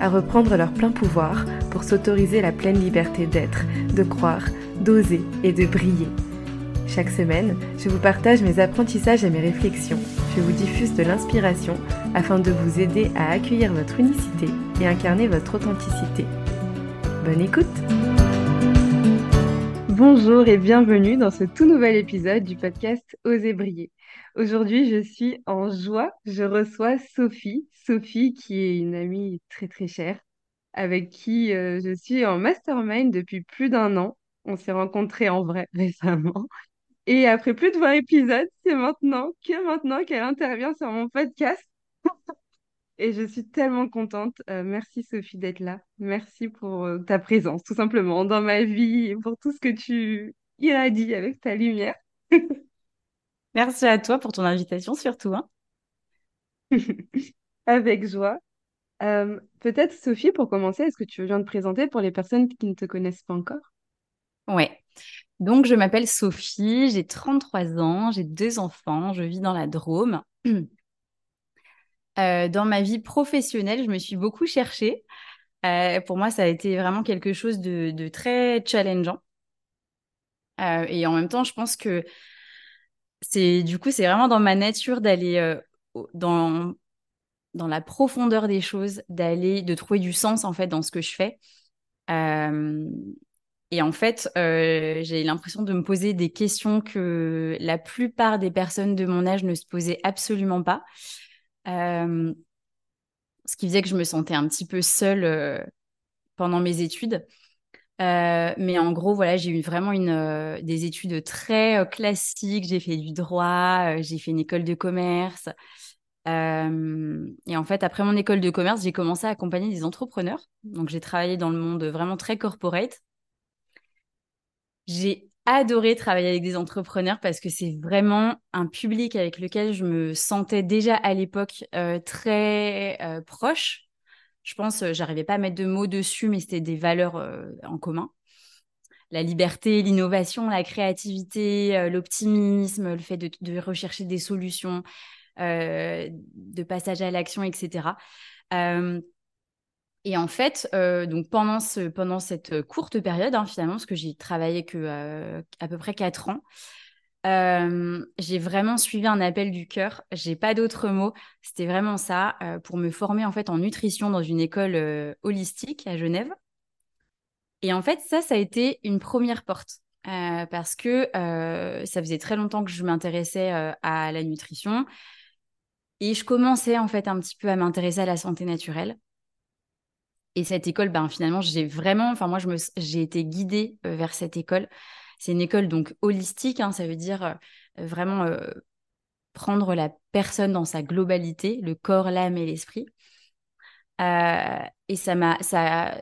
à reprendre leur plein pouvoir pour s'autoriser la pleine liberté d'être, de croire, d'oser et de briller. Chaque semaine, je vous partage mes apprentissages et mes réflexions. Je vous diffuse de l'inspiration afin de vous aider à accueillir votre unicité et incarner votre authenticité. Bonne écoute Bonjour et bienvenue dans ce tout nouvel épisode du podcast Oser briller. Aujourd'hui, je suis en joie. Je reçois Sophie. Sophie qui est une amie très très chère avec qui euh, je suis en mastermind depuis plus d'un an. On s'est rencontrés en vrai récemment. Et après plus de 20 épisodes, c'est maintenant que maintenant qu'elle intervient sur mon podcast. Et je suis tellement contente. Euh, merci Sophie d'être là. Merci pour euh, ta présence, tout simplement, dans ma vie pour tout ce que tu irradies avec ta lumière. Merci à toi pour ton invitation surtout. Hein. Avec joie. Euh, peut-être Sophie, pour commencer, est-ce que tu veux bien te présenter pour les personnes qui ne te connaissent pas encore? Ouais. Donc, je m'appelle Sophie, j'ai 33 ans, j'ai deux enfants, je vis dans la Drôme. Euh, dans ma vie professionnelle, je me suis beaucoup cherchée. Euh, pour moi, ça a été vraiment quelque chose de, très challengeant. et en même temps, je pense que c'est du coup, c'est vraiment dans ma nature d'aller dans dans la profondeur des choses, d'aller, de trouver du sens en fait dans ce que je fais. Euh, et en fait, euh, j'ai l'impression de me poser des questions que la plupart des personnes de mon âge ne se posaient absolument pas. Euh, ce qui faisait que je me sentais un petit peu seule pendant mes études. Mais en gros, voilà, j'ai eu vraiment une, des études très classiques. J'ai fait du droit, j'ai fait une école de commerce. Euh, et en fait, après mon école de commerce, j'ai commencé à accompagner des entrepreneurs. Donc, j'ai travaillé dans le monde vraiment très corporate. J'ai adoré travailler avec des entrepreneurs parce que c'est vraiment un public avec lequel je me sentais déjà à l'époque euh, très euh, proche. Je pense, j'arrivais pas à mettre de mots dessus, mais c'était des valeurs en commun. La liberté, l'innovation, la créativité, l'optimisme, le fait de, rechercher des solutions, euh, de passage à l'action, etc. Euh, et en fait, euh, donc pendant, ce, pendant cette courte période, hein, finalement, parce que j'ai travaillé que à peu près quatre ans, j'ai vraiment suivi un appel du cœur. J'ai pas d'autres mots. C'était vraiment ça pour me former en fait en nutrition dans une école holistique à Genève. Et en fait, ça, ça a été une première porte. parce que ça faisait très longtemps que je m'intéressais à la nutrition. Et je commençais en fait un petit peu à m'intéresser à la santé naturelle. Et cette école, ben, finalement, j'ai vraiment, enfin moi, j'ai été guidée vers cette école. C'est une école donc holistique, hein, ça veut dire euh, vraiment euh, prendre la personne dans sa globalité, le corps, l'âme et l'esprit. et ça m'a, ça,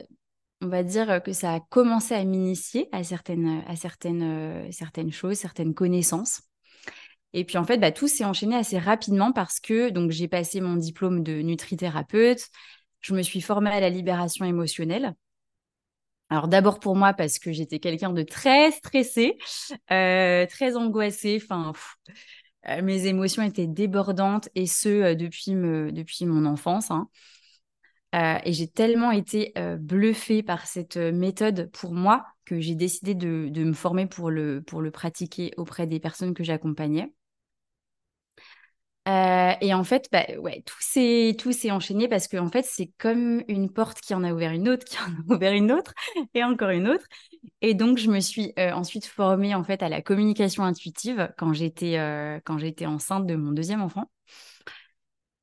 on va dire que ça a commencé à m'initier à certaines, à certaines, certaines choses, certaines connaissances. Et puis en fait, bah, tout s'est enchaîné assez rapidement parce que donc j'ai passé mon diplôme de nutrithérapeute, je me suis formée à la libération émotionnelle. Alors d'abord pour moi parce que j'étais quelqu'un de très stressé, euh, très angoissé. Enfin, euh, mes émotions étaient débordantes et ce euh, depuis depuis mon enfance. Hein. et j'ai tellement été bluffée par cette méthode pour moi que j'ai décidé de, de, me former pour le, pour le pratiquer auprès des personnes que j'accompagnais. Euh, et en fait, bah, ouais, tout s'est tout s'est enchaîné parce que en fait, c'est comme une porte qui en a ouvert une autre, qui en a ouvert une autre, et encore une autre. Et donc, je me suis euh, ensuite formée en fait à la communication intuitive quand j'étais euh, quand j'étais enceinte de mon deuxième enfant.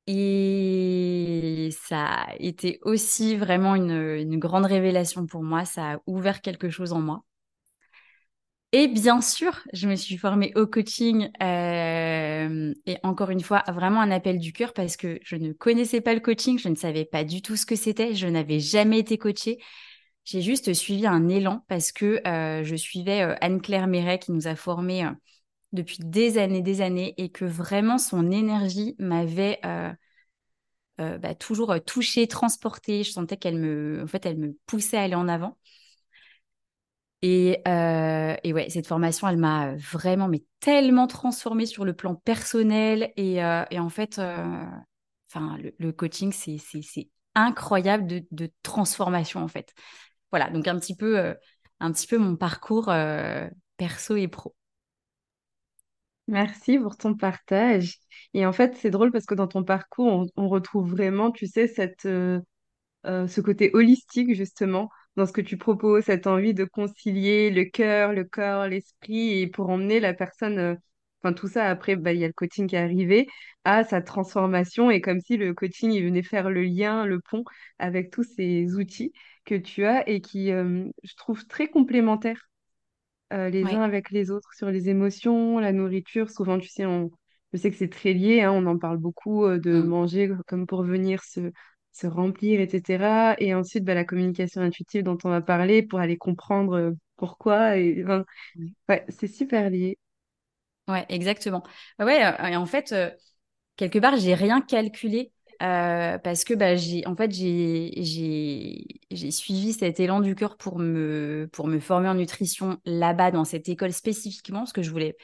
Et ça a été aussi vraiment une, une grande révélation pour moi. Ça a ouvert quelque chose en moi. Et bien sûr, je me suis formée au coaching euh, et encore une fois, vraiment un appel du cœur parce que je ne connaissais pas le coaching, je ne savais pas du tout ce que c'était, je n'avais jamais été coachée. j'ai juste suivi un élan parce que je suivais Anne-Claire Méret qui nous a formés depuis des années, des années, et que vraiment son énergie m'avait bah, toujours touchée, transportée. Je sentais qu'elle me, en fait, elle me poussait à aller en avant. Et, et ouais, cette formation, elle m'a vraiment, mais tellement transformée sur le plan personnel. Et, et en fait, enfin, le, coaching, c'est incroyable de, transformation, en fait. Voilà, donc un petit peu, un petit peu mon parcours perso et pro. Merci pour ton partage. Et en fait, c'est drôle parce que dans ton parcours, on, retrouve vraiment, tu sais, cette, euh, euh, ce côté holistique, justement, dans ce que tu proposes, cette envie de concilier le cœur, le corps, l'esprit, et pour emmener la personne, euh, enfin tout ça, après, bah, il y a le coaching qui est arrivé, à sa transformation, et comme si le coaching, il venait faire le lien, le pont avec tous ces outils que tu as et qui, je trouve, très complémentaires euh, les uns avec les autres sur les émotions, la nourriture. Souvent, tu sais, on... je sais que c'est très lié, hein, on en parle beaucoup euh, de Mm. manger comme pour venir se, se remplir, etc. Et ensuite, bah, la communication intuitive dont on va parler pour aller comprendre euh, pourquoi. Et, enfin, ouais, c'est super lié. Ouais, exactement. Bah ouais, et en fait, quelque part, j'ai rien calculé. parce que bah, j'ai en fait j'ai suivi cet élan du cœur pour me pour me former en nutrition là-bas dans cette école spécifiquement parce que je voulais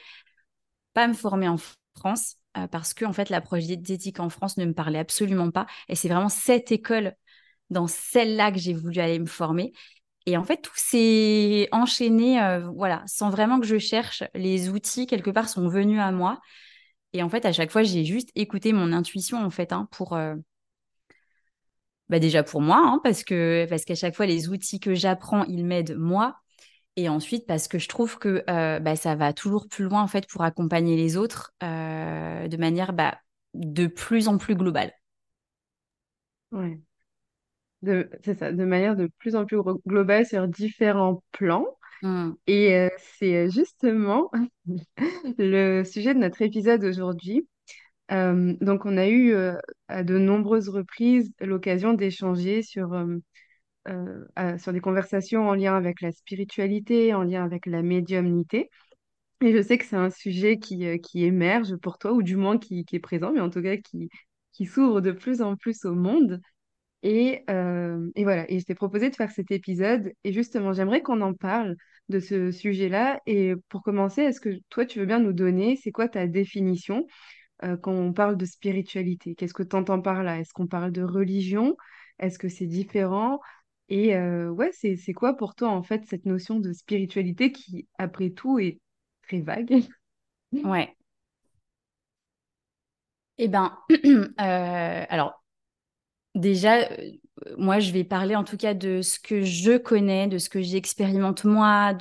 pas me former en France parce que en fait l'approche diététique en France ne me parlait absolument pas et c'est vraiment cette école dans celle-là que j'ai voulu aller me former et en fait tout s'est enchaîné voilà sans vraiment que je cherche les outils quelque part sont venus à moi et en fait, à chaque fois, j'ai juste écouté mon intuition, en fait, hein, pour. Euh, bah déjà pour moi, hein, parce que parce qu'à chaque fois, les outils que j'apprends, ils m'aident moi. Et ensuite, parce que je trouve que euh, bah, ça va toujours plus loin, en fait, pour accompagner les autres euh, de manière bah, de plus en plus globale. Ouais. De, c'est ça, de manière de plus en plus globale sur différents plans. Mmh. Et c'est justement le sujet de notre épisode aujourd'hui. Euh, donc, on a eu euh, à de nombreuses reprises l'occasion d'échanger sur, euh, euh, sur des conversations en lien avec la spiritualité, en lien avec la médiumnité. Et je sais que c'est un sujet qui, qui émerge pour toi, ou du moins qui, qui est présent, mais en tout cas qui, qui s'ouvre de plus en plus au monde. Et, et voilà, et je t'ai proposé de faire cet épisode. Et justement, j'aimerais qu'on en parle de ce sujet-là. Et pour commencer, est-ce que toi, tu veux bien nous donner, c'est quoi ta définition euh, quand on parle de spiritualité? Qu'est-ce que tu entends par là? Est-ce qu'on parle de religion? Est-ce que c'est différent? Et euh, ouais, c'est, quoi pour toi, en fait, cette notion de spiritualité qui, après tout, est très vague? Ouais. Eh ben, euh, alors déjà, moi, je vais parler en tout cas de ce que je connais, de ce que j'expérimente moi,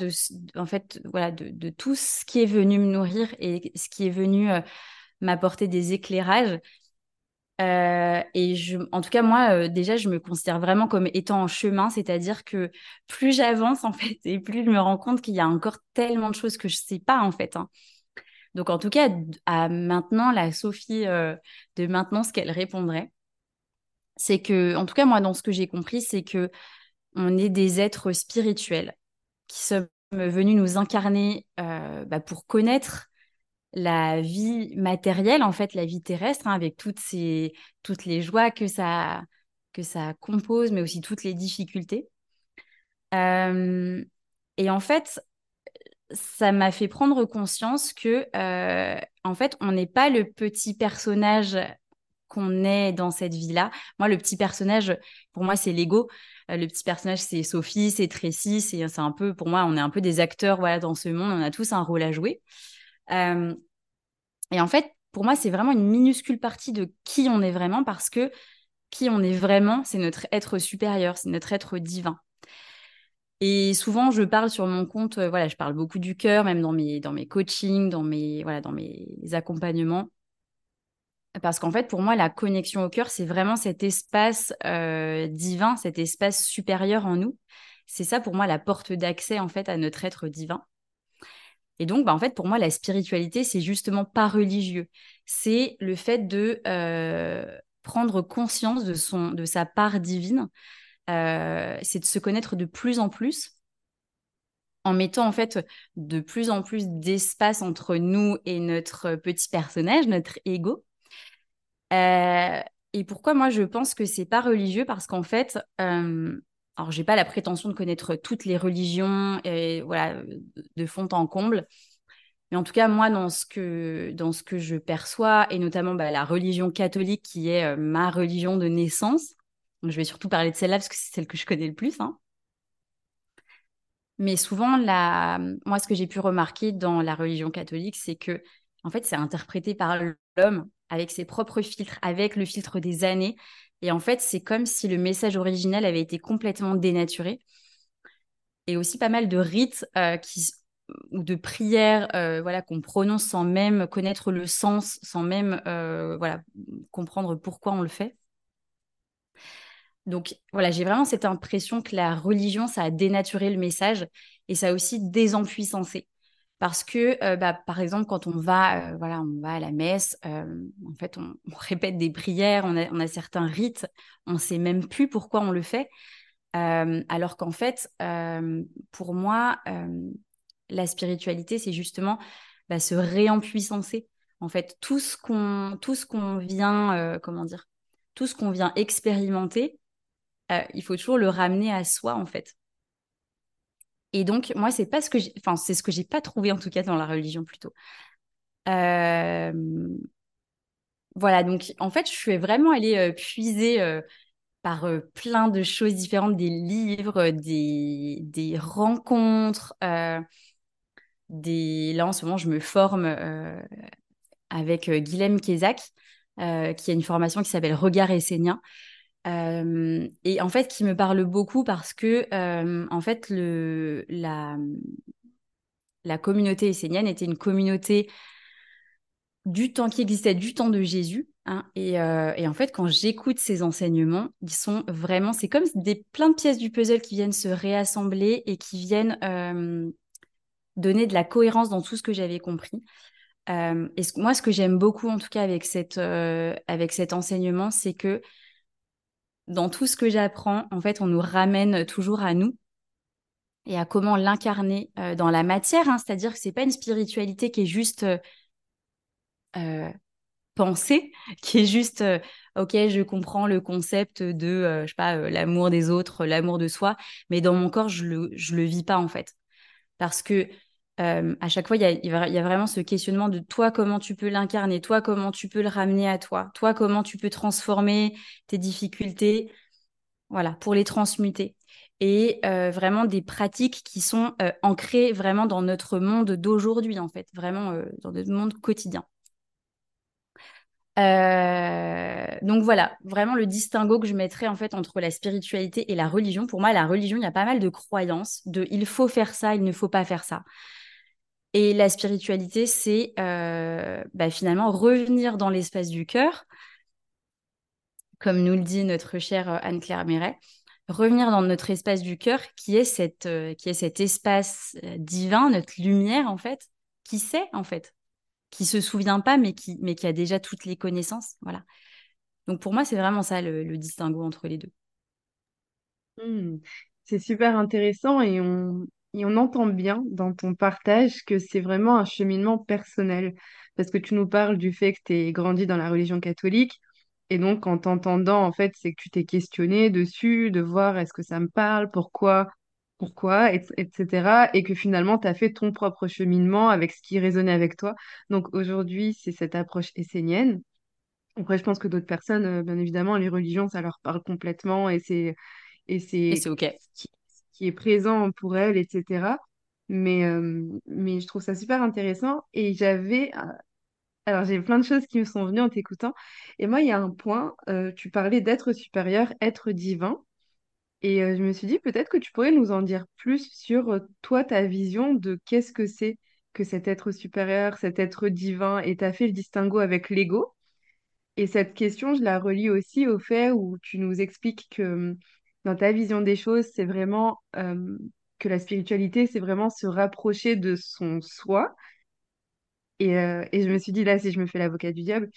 en fait, voilà, de, de, tout ce qui est venu me nourrir et ce qui est venu m'apporter des éclairages. Euh, et en tout cas, moi, euh, déjà, je me considère vraiment comme étant en chemin, c'est-à-dire que plus j'avance, en fait, et plus je me rends compte qu'il y a encore tellement de choses que je ne sais pas, en fait. Hein. Donc, en tout cas, à maintenant, la Sophie euh, de maintenant, ce qu'elle répondrait, c'est que, en tout cas, moi, dans ce que j'ai compris, c'est que on est des êtres spirituels qui sommes venus nous incarner bah, pour connaître la vie matérielle, en fait, la vie terrestre, hein, avec toutes, ces, toutes les joies que ça, que ça compose, mais aussi toutes les difficultés. Euh, et en fait, ça m'a fait prendre conscience que, euh, en fait, on n'est pas le petit personnage qu'on est dans cette vie-là. Moi, le petit personnage, pour moi, c'est l'ego. Euh, le petit personnage, c'est Sophie, c'est Tracy, c'est un peu, pour moi, on est un peu des acteurs voilà, dans ce monde, on a tous un rôle à jouer. Euh, et en fait, pour moi, c'est vraiment une minuscule partie de qui on est vraiment parce que qui on est vraiment, c'est notre être supérieur, c'est notre être divin. Et souvent, je parle sur mon compte, euh, voilà, je parle beaucoup du cœur, même dans mes, dans mes coachings, dans mes, voilà, dans mes accompagnements. Parce qu'en fait, pour moi, la connexion au cœur, c'est vraiment cet espace euh, divin, cet espace supérieur en nous. C'est ça, pour moi, la porte d'accès, en fait, à notre être divin. Et donc, bah, en fait, pour moi, la spiritualité, c'est justement pas religieux. C'est le fait de euh, prendre conscience de, son, de sa part divine c'est de se connaître de plus en plus en mettant en fait de plus en plus d'espace entre nous et notre petit personnage, notre ego. Euh, et pourquoi moi je pense que c'est pas religieux? Parce qu'en fait, euh, alors j'ai pas la prétention de connaître toutes les religions voilà de fond en comble, mais en tout cas moi dans ce que dans ce que je perçois et notamment bah, la religion catholique qui est euh, ma religion de naissance. je vais surtout parler de celle-là parce que c'est celle que je connais le plus. Hein. Mais souvent, la... moi, ce que j'ai pu remarquer dans la religion catholique, c'est que, en fait, c'est interprété par l'homme avec ses propres filtres, avec le filtre des années. Et en fait, c'est comme si le message original avait été complètement dénaturé. Et aussi pas mal de rites euh, qui, ou de prières euh, voilà, qu'on prononce sans même connaître le sens, sans même euh, voilà, comprendre pourquoi on le fait. Donc voilà, j'ai vraiment cette impression que la religion, ça a dénaturé le message et ça a aussi désempuissancé. Parce que, euh, bah, par exemple, quand on va, euh, voilà, on va à la messe, euh, en fait, on, répète des prières, on a, certains rites, on sait même plus pourquoi on le fait. alors qu'en fait, pour moi, la spiritualité, c'est justement bah, se réempuissancer. En fait, tout ce qu'on, tout ce qu'on vient, comment dire, tout ce qu'on vient expérimenter, il faut toujours le ramener à soi, en fait. Et donc, moi, c'est pas ce que j'ai, enfin, c'est ce que j'ai pas trouvé, en tout cas, dans la religion, plutôt. Euh, voilà, donc, en fait, je suis vraiment allée euh, puiser par plein de choses différentes, des livres, des, des rencontres, des... Là, en ce moment, je me forme avec Guilhem Kézac, qui a une formation qui s'appelle Regard essénien. Et en fait, qui me parle beaucoup parce que, en fait, la, la communauté essénienne était une communauté du temps qui existait du temps de Jésus. Hein, et, et, en fait, quand j'écoute ces enseignements, ils sont vraiment, c'est comme des plein de pièces du puzzle qui viennent se réassembler et qui viennent donner de la cohérence dans tout ce que j'avais compris. et moi, ce que j'aime beaucoup, en tout cas, avec, cette, avec cet enseignement, c'est que dans tout ce que j'apprends, en fait, on nous ramène toujours à nous et à comment l'incarner euh, dans la matière. Hein. C'est-à-dire que c'est pas une spiritualité qui est juste euh, euh pensée, qui est juste ok, je comprends le concept de l'amour des autres, l'amour de soi, mais dans mon corps je le je le vis pas en fait parce que à chaque fois, il y a, vraiment ce questionnement de toi, comment tu peux l'incarner, toi, comment tu peux le ramener à toi, toi, comment tu peux transformer tes difficultés, voilà, pour les transmuter. Et euh, vraiment des pratiques qui sont euh, ancrées vraiment dans notre monde d'aujourd'hui, en fait, vraiment euh, dans notre monde quotidien. donc voilà, vraiment le distinguo que je mettrais en fait entre la spiritualité et la religion. Pour moi, la religion, il y a pas mal de croyances de il faut faire ça, il ne faut pas faire ça. Et la spiritualité, c'est euh, bah, finalement revenir dans l'espace du cœur, comme nous le dit notre chère euh, Anne-Claire Méret, revenir dans notre espace du cœur qui est, cette, euh, qui est cet espace divin, notre lumière en fait, qui sait en fait, qui se souvient pas mais qui, mais qui a déjà toutes les connaissances. Voilà. Donc pour moi, c'est vraiment ça le, distinguo entre les deux. Mmh. C'est super intéressant et on, et on entend bien dans ton partage que c'est vraiment un cheminement personnel, parce que tu nous parles du fait que tu es grandi dans la religion catholique, et donc en t'entendant, en fait, c'est que tu t'es questionné dessus, de voir est-ce que ça me parle, pourquoi, pourquoi, etc. Et que finalement, tu as fait ton propre cheminement avec ce qui résonnait avec toi. Donc aujourd'hui, c'est cette approche essénienne. Après, je pense que d'autres personnes, euh, bien évidemment, les religions, ça leur parle complètement et c'est et c'est OK qui est présent pour elle, etc. Mais, euh, mais je trouve ça super intéressant. Et j'avais. Euh, alors, j'ai plein de choses qui me sont venues en t'écoutant. Et moi, il y a un point, euh, tu parlais d'être supérieur, être divin. Et je me suis dit, peut-être que tu pourrais nous en dire plus sur toi, ta vision de qu'est-ce que c'est que cet être supérieur, cet être divin, et tu as fait le distinguo avec l'ego. Et cette question, je la relie aussi au fait où tu nous expliques que dans ta vision des choses, c'est vraiment euh, que la spiritualité, c'est vraiment se rapprocher de son soi. Et, euh, et, je me suis dit, là, si je me fais l'avocat du diable,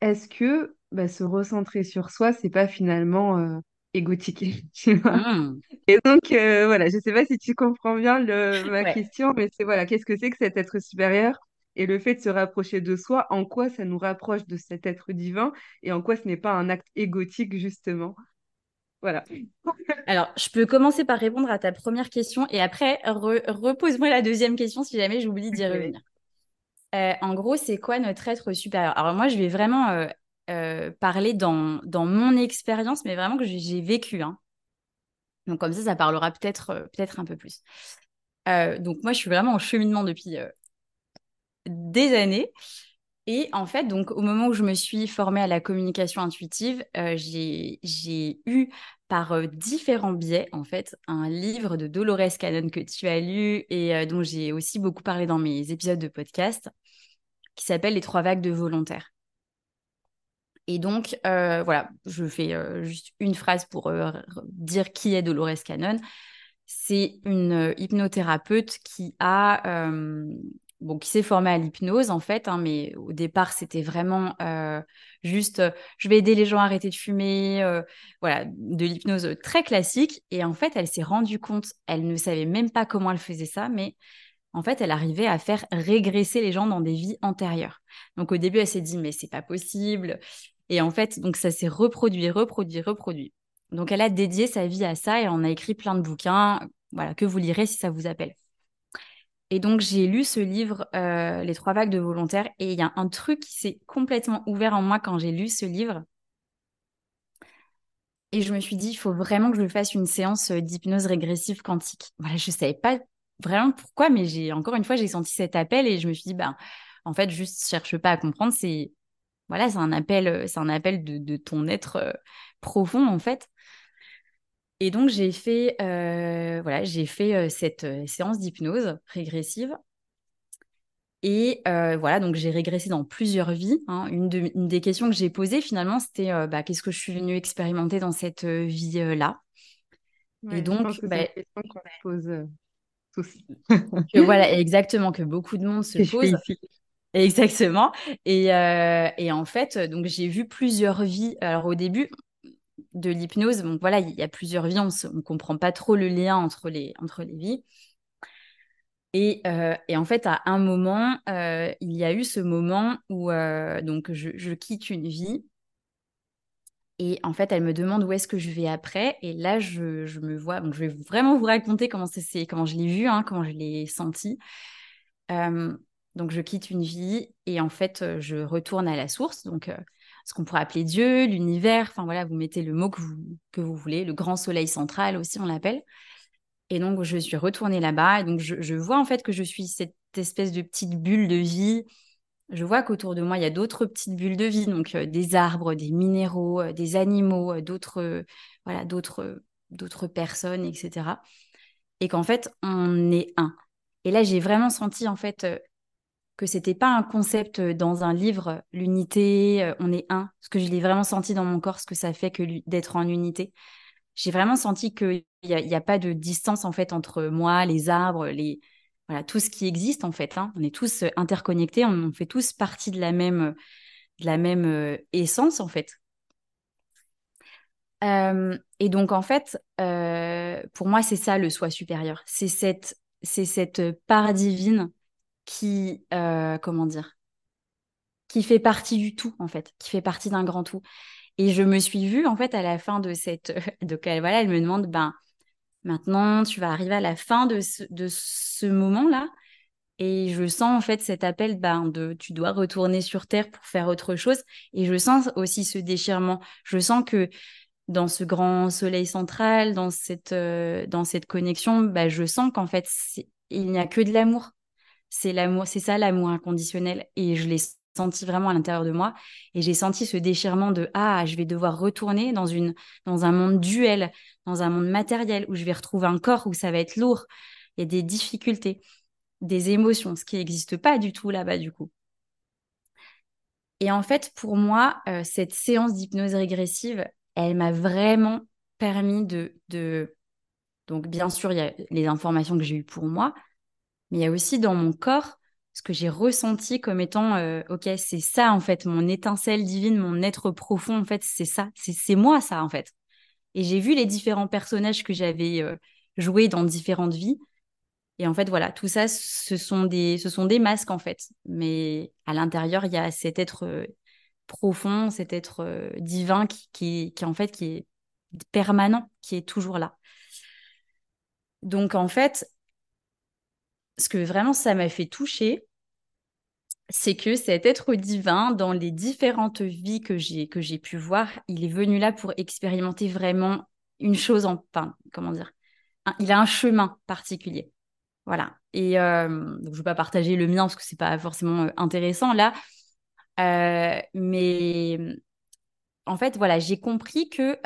est-ce que bah, se recentrer sur soi, c'est pas finalement euh, égotique? Mmh. Et donc, euh, voilà, je ne sais pas si tu comprends bien ma question, mais c'est voilà, qu'est-ce que c'est que cet être supérieur? Et le fait de se rapprocher de soi, en quoi ça nous rapproche de cet être divin? Et en quoi ce n'est pas un acte égotique, justement? Voilà. Alors, je peux commencer par répondre à ta première question et après, repose-moi la deuxième question si jamais j'oublie d'y revenir. Euh, en gros, c'est quoi notre être supérieur? Alors moi, je vais vraiment euh, euh, parler dans, dans mon expérience, mais vraiment que j'ai vécu. Hein. Donc comme ça, ça parlera peut-être peut-être un peu plus. donc moi, je suis vraiment en cheminement depuis des années. Et en fait, donc au moment où je me suis formée à la communication intuitive, j'ai eu par différents biais, en fait, un livre de Dolores Cannon que tu as lu et dont j'ai aussi beaucoup parlé dans mes épisodes de podcast, qui s'appelle Les trois vagues de volontaires. Et donc, voilà, je fais juste une phrase pour dire qui est Dolores Cannon. C'est une hypnothérapeute qui a bon, qui s'est formée à l'hypnose en fait, hein, mais au départ c'était vraiment euh, juste euh, je vais aider les gens à arrêter de fumer, euh, voilà, de l'hypnose très classique. Et en fait, elle s'est rendue compte, elle ne savait même pas comment elle faisait ça, mais en fait, elle arrivait à faire régresser les gens dans des vies antérieures. Donc au début, elle s'est dit mais c'est pas possible. Et en fait, donc ça s'est reproduit, reproduit, reproduit. Donc elle a dédié sa vie à ça et on a écrit plein de bouquins, voilà, que vous lirez si ça vous appelle. Et donc, j'ai lu ce livre, euh, Les trois vagues de volontaires, et il y a un truc qui s'est complètement ouvert en moi quand j'ai lu ce livre. Et je me suis dit, il faut vraiment que je fasse une séance euh, d'hypnose régressive quantique. Voilà, je ne savais pas vraiment pourquoi, mais j'ai encore une fois, j'ai senti cet appel et je me suis dit, ben, en fait, juste cherche pas à comprendre, c'est voilà, c'est un appel, euh, c'est un appel de, de ton être profond en fait. Et donc, j'ai fait, euh, voilà, j'ai fait euh, cette euh, séance d'hypnose régressive. Et voilà, donc j'ai régressé dans plusieurs vies. Hein. Une, des questions que j'ai posées, finalement, c'était bah, qu'est-ce que je suis venue expérimenter dans cette vie-là? Et donc, c'est bah, une question qu'on pose tous. voilà, exactement, que beaucoup de monde se pose. Exactement. Et, et, en fait, donc j'ai vu plusieurs vies. Alors au début, de l'hypnose. Donc voilà, il y a plusieurs vies, on ne comprend pas trop le lien entre les, entre les vies. Et, euh, en fait, à un moment, euh, il y a eu ce moment où euh, donc je, quitte une vie. Et en fait, elle me demande où est-ce que je vais après. Et là, je, me vois. Donc, je vais vraiment vous raconter comment, c'est, comment je l'ai vu, hein, comment je l'ai senti. donc, je quitte une vie et en fait, je retourne à la source. Donc, ce qu'on pourrait appeler Dieu, l'univers, enfin voilà, vous mettez le mot que vous, que vous voulez, le grand soleil central aussi, on l'appelle. Et donc, je suis retournée là-bas, et donc je, vois en fait que je suis cette espèce de petite bulle de vie. Je vois qu'autour de moi, il y a d'autres petites bulles de vie, donc euh, des arbres, des minéraux, euh, des animaux, euh, d'autres voilà, d'autres d'autres personnes, etc. Et qu'en fait, on est un. Et là, j'ai vraiment senti en fait que c'était pas un concept euh, dans un livre, l'unité, euh, on est un, parce que je l'ai vraiment senti dans mon corps, ce que ça fait que d'être en unité. J'ai vraiment senti qu'il n'y a, a pas de distance en fait entre moi, les arbres, les voilà tout ce qui existe en fait. Hein. On est tous euh, interconnectés, on, fait tous partie de la même de la même essence en fait. et donc en fait, pour moi c'est ça le soi supérieur, c'est cette c'est cette part divine qui, euh, comment dire, qui fait partie du tout, en fait, qui fait partie d'un grand tout. Et je me suis vue, en fait, à la fin de cette... Donc, elle, voilà, elle me demande, ben, maintenant, tu vas arriver à la fin de ce, de ce moment-là. Et je sens, en fait, cet appel, ben, de tu dois retourner sur Terre pour faire autre chose. Et je sens aussi ce déchirement. Je sens que dans ce grand soleil central, dans cette, euh, dans cette connexion, ben, je sens qu'en fait, il n'y a que de l'amour. C'est l'amour, c'est ça l'amour inconditionnel. Et je l'ai senti vraiment à l'intérieur de moi. Et j'ai senti ce déchirement de ah, je vais devoir retourner dans une dans un monde duel, dans un monde matériel où je vais retrouver un corps où ça va être lourd. Il y a des difficultés, des émotions, ce qui n'existe pas du tout là-bas du coup. Et en fait, pour moi, euh, cette séance d'hypnose régressive, elle m'a vraiment permis de, de... Donc, bien sûr, il y a les informations que j'ai eues pour moi, mais il y a aussi dans mon corps ce que j'ai ressenti comme étant, euh, ok, c'est ça en fait, mon étincelle divine, mon être profond, en fait, c'est ça, c'est moi ça en fait. Et j'ai vu les différents personnages que j'avais euh, joués dans différentes vies. Et en fait, voilà, tout ça, ce sont des, ce sont des masques, en fait. Mais à l'intérieur, il y a cet être euh, profond, cet être euh, divin qui, qui, qui, en fait, qui est permanent, qui est toujours là. Donc, en fait, ce que vraiment ça m'a fait toucher, c'est que cet être divin, dans les différentes vies que j'ai que j'ai pu voir, il est venu là pour expérimenter vraiment une chose en, enfin, comment dire, il a un chemin particulier, voilà. Et euh, donc je vais pas partager le mien parce que c'est pas forcément euh, intéressant là, euh, mais en fait voilà, j'ai compris que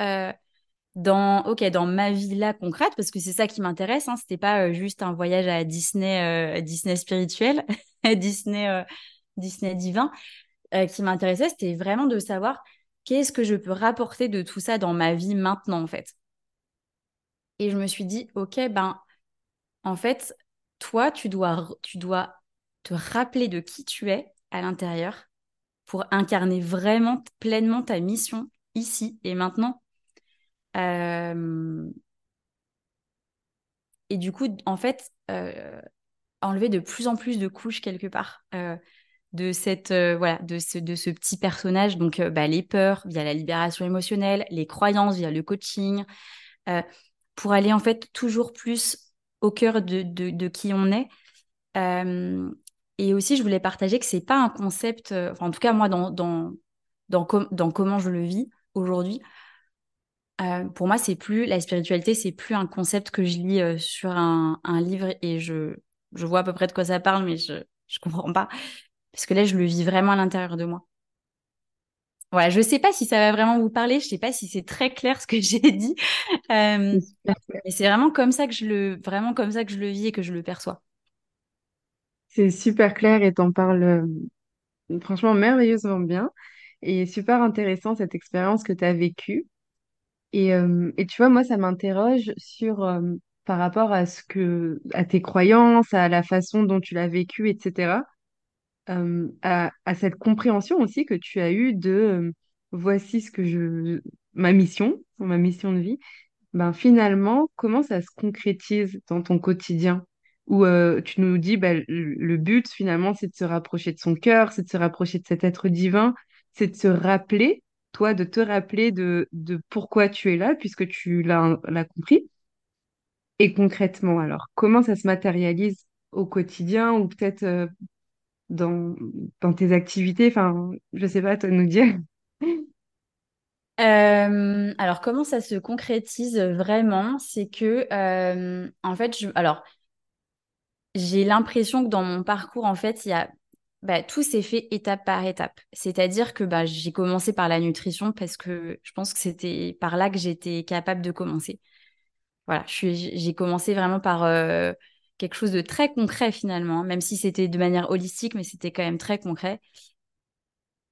dans, ok, dans ma vie là concrète, parce que c'est ça qui m'intéresse, hein, c'était pas juste un voyage à Disney, Disney spirituel, Disney Disney divin, euh, qui m'intéressait, c'était vraiment de savoir qu'est-ce que je peux rapporter de tout ça dans ma vie maintenant, en fait. Et je me suis dit, ok, ben, en fait, toi, tu dois, tu dois te rappeler de qui tu es à l'intérieur pour incarner vraiment pleinement ta mission ici et maintenant. Et du coup, en fait, enlever de plus en plus de couches quelque part de cette voilà de ce, de ce petit personnage. Donc bah, les peurs via la libération émotionnelle les croyances via le coaching pour aller en fait toujours plus au cœur de, de, qui on est. Et aussi je voulais partager que c'est pas un concept en tout cas moi dans dans dans, dans comment je le vis aujourd'hui pour moi c'est plus la spiritualité c'est plus un concept que je lis sur un, un, livre et je je vois à peu près de quoi ça parle mais je je comprends pas parce que là, je le vis vraiment à l'intérieur de moi. Voilà, je ne sais pas si ça va vraiment vous parler, je ne sais pas si c'est très clair ce que j'ai dit, euh, mais c'est vraiment comme ça que je le, vraiment comme ça que je le vis et que je le perçois. C'est super clair et t'en parles euh, franchement merveilleusement bien et super intéressant cette expérience que tu as vécue. Et, euh, et, tu vois, moi, ça m'interroge sur par rapport à ce que, à tes croyances, à la façon dont tu l'as vécu, etc. Euh, à, cette compréhension aussi que tu as eue de euh, voici ce que je ma mission, ma mission de vie, ben finalement, comment ça se concrétise dans ton quotidien? Où euh, tu nous dis ben, le, but finalement, c'est de se rapprocher de son cœur, c'est de se rapprocher de cet être divin, c'est de se rappeler, toi, de te rappeler de, de pourquoi tu es là, puisque tu l'as compris. Et concrètement, alors, comment ça se matérialise au quotidien ou peut-être dans, dans tes activités? Enfin, je sais pas, toi nous dire. Euh, alors, comment ça se concrétise vraiment? C'est que, euh, en fait, alors, j'ai l'impression que dans mon parcours, en fait, il y a, bah, tout s'est fait étape par étape. C'est-à-dire que bah, j'ai commencé par la nutrition parce que je pense que c'était par là que j'étais capable de commencer. Voilà, j'ai commencé vraiment par euh, quelque chose de très concret finalement, même si c'était de manière holistique, mais c'était quand même très concret.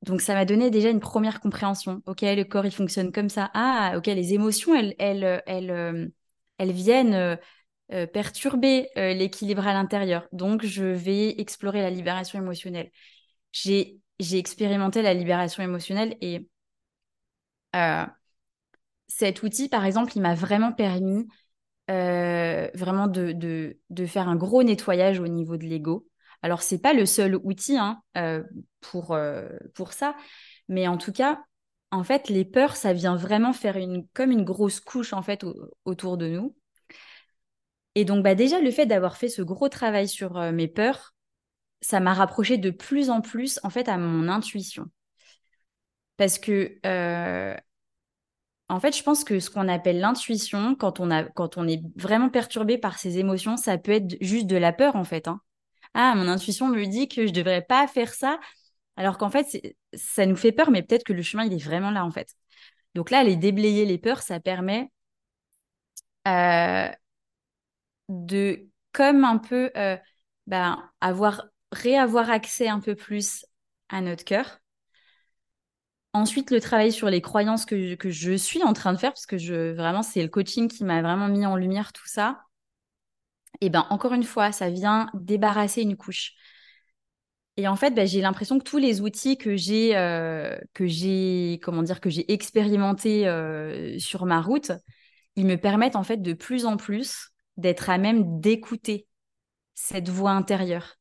Donc ça m'a donné déjà une première compréhension. Ok, le corps il fonctionne comme ça. Ah, ok, les émotions elles elles elles, euh, elles viennent euh, euh, perturber l'équilibre à l'intérieur. Donc je vais explorer la libération émotionnelle. J'ai expérimenté la libération émotionnelle et cet outil par exemple il m'a vraiment permis euh, vraiment de, de, faire un gros nettoyage au niveau de l'ego. Alors, c'est pas le seul outil hein, euh, pour, euh, pour ça, mais en tout cas, en fait, les peurs, ça vient vraiment faire une, comme une grosse couche en fait autour de nous. Et donc, bah, déjà, le fait d'avoir fait ce gros travail sur mes peurs, ça m'a rapproché de plus en plus en fait à mon intuition. Parce que en fait, je pense que ce qu'on appelle l'intuition, quand on quand on est vraiment perturbé par ses émotions, ça peut être juste de la peur, en fait. Hein. Ah, mon intuition me dit que je ne devrais pas faire ça, alors qu'en fait, ça nous fait peur, mais peut-être que le chemin, il est vraiment là, en fait. Donc là, aller déblayer les peurs, ça permet euh, de, comme un peu, euh, ben, avoir, réavoir accès un peu plus à notre cœur Ensuite, le travail sur les croyances que, que, je suis en train de faire, parce que je, vraiment, c'est le coaching qui m'a vraiment mis en lumière tout ça. Et ben encore une fois, ça vient débarrasser une couche. Et en fait, bah, j'ai l'impression que tous les outils que j'ai, euh, que j'ai, comment dire, que j'ai expérimentés euh, sur ma route, ils me permettent en fait de plus en plus d'être à même d'écouter cette voix intérieure,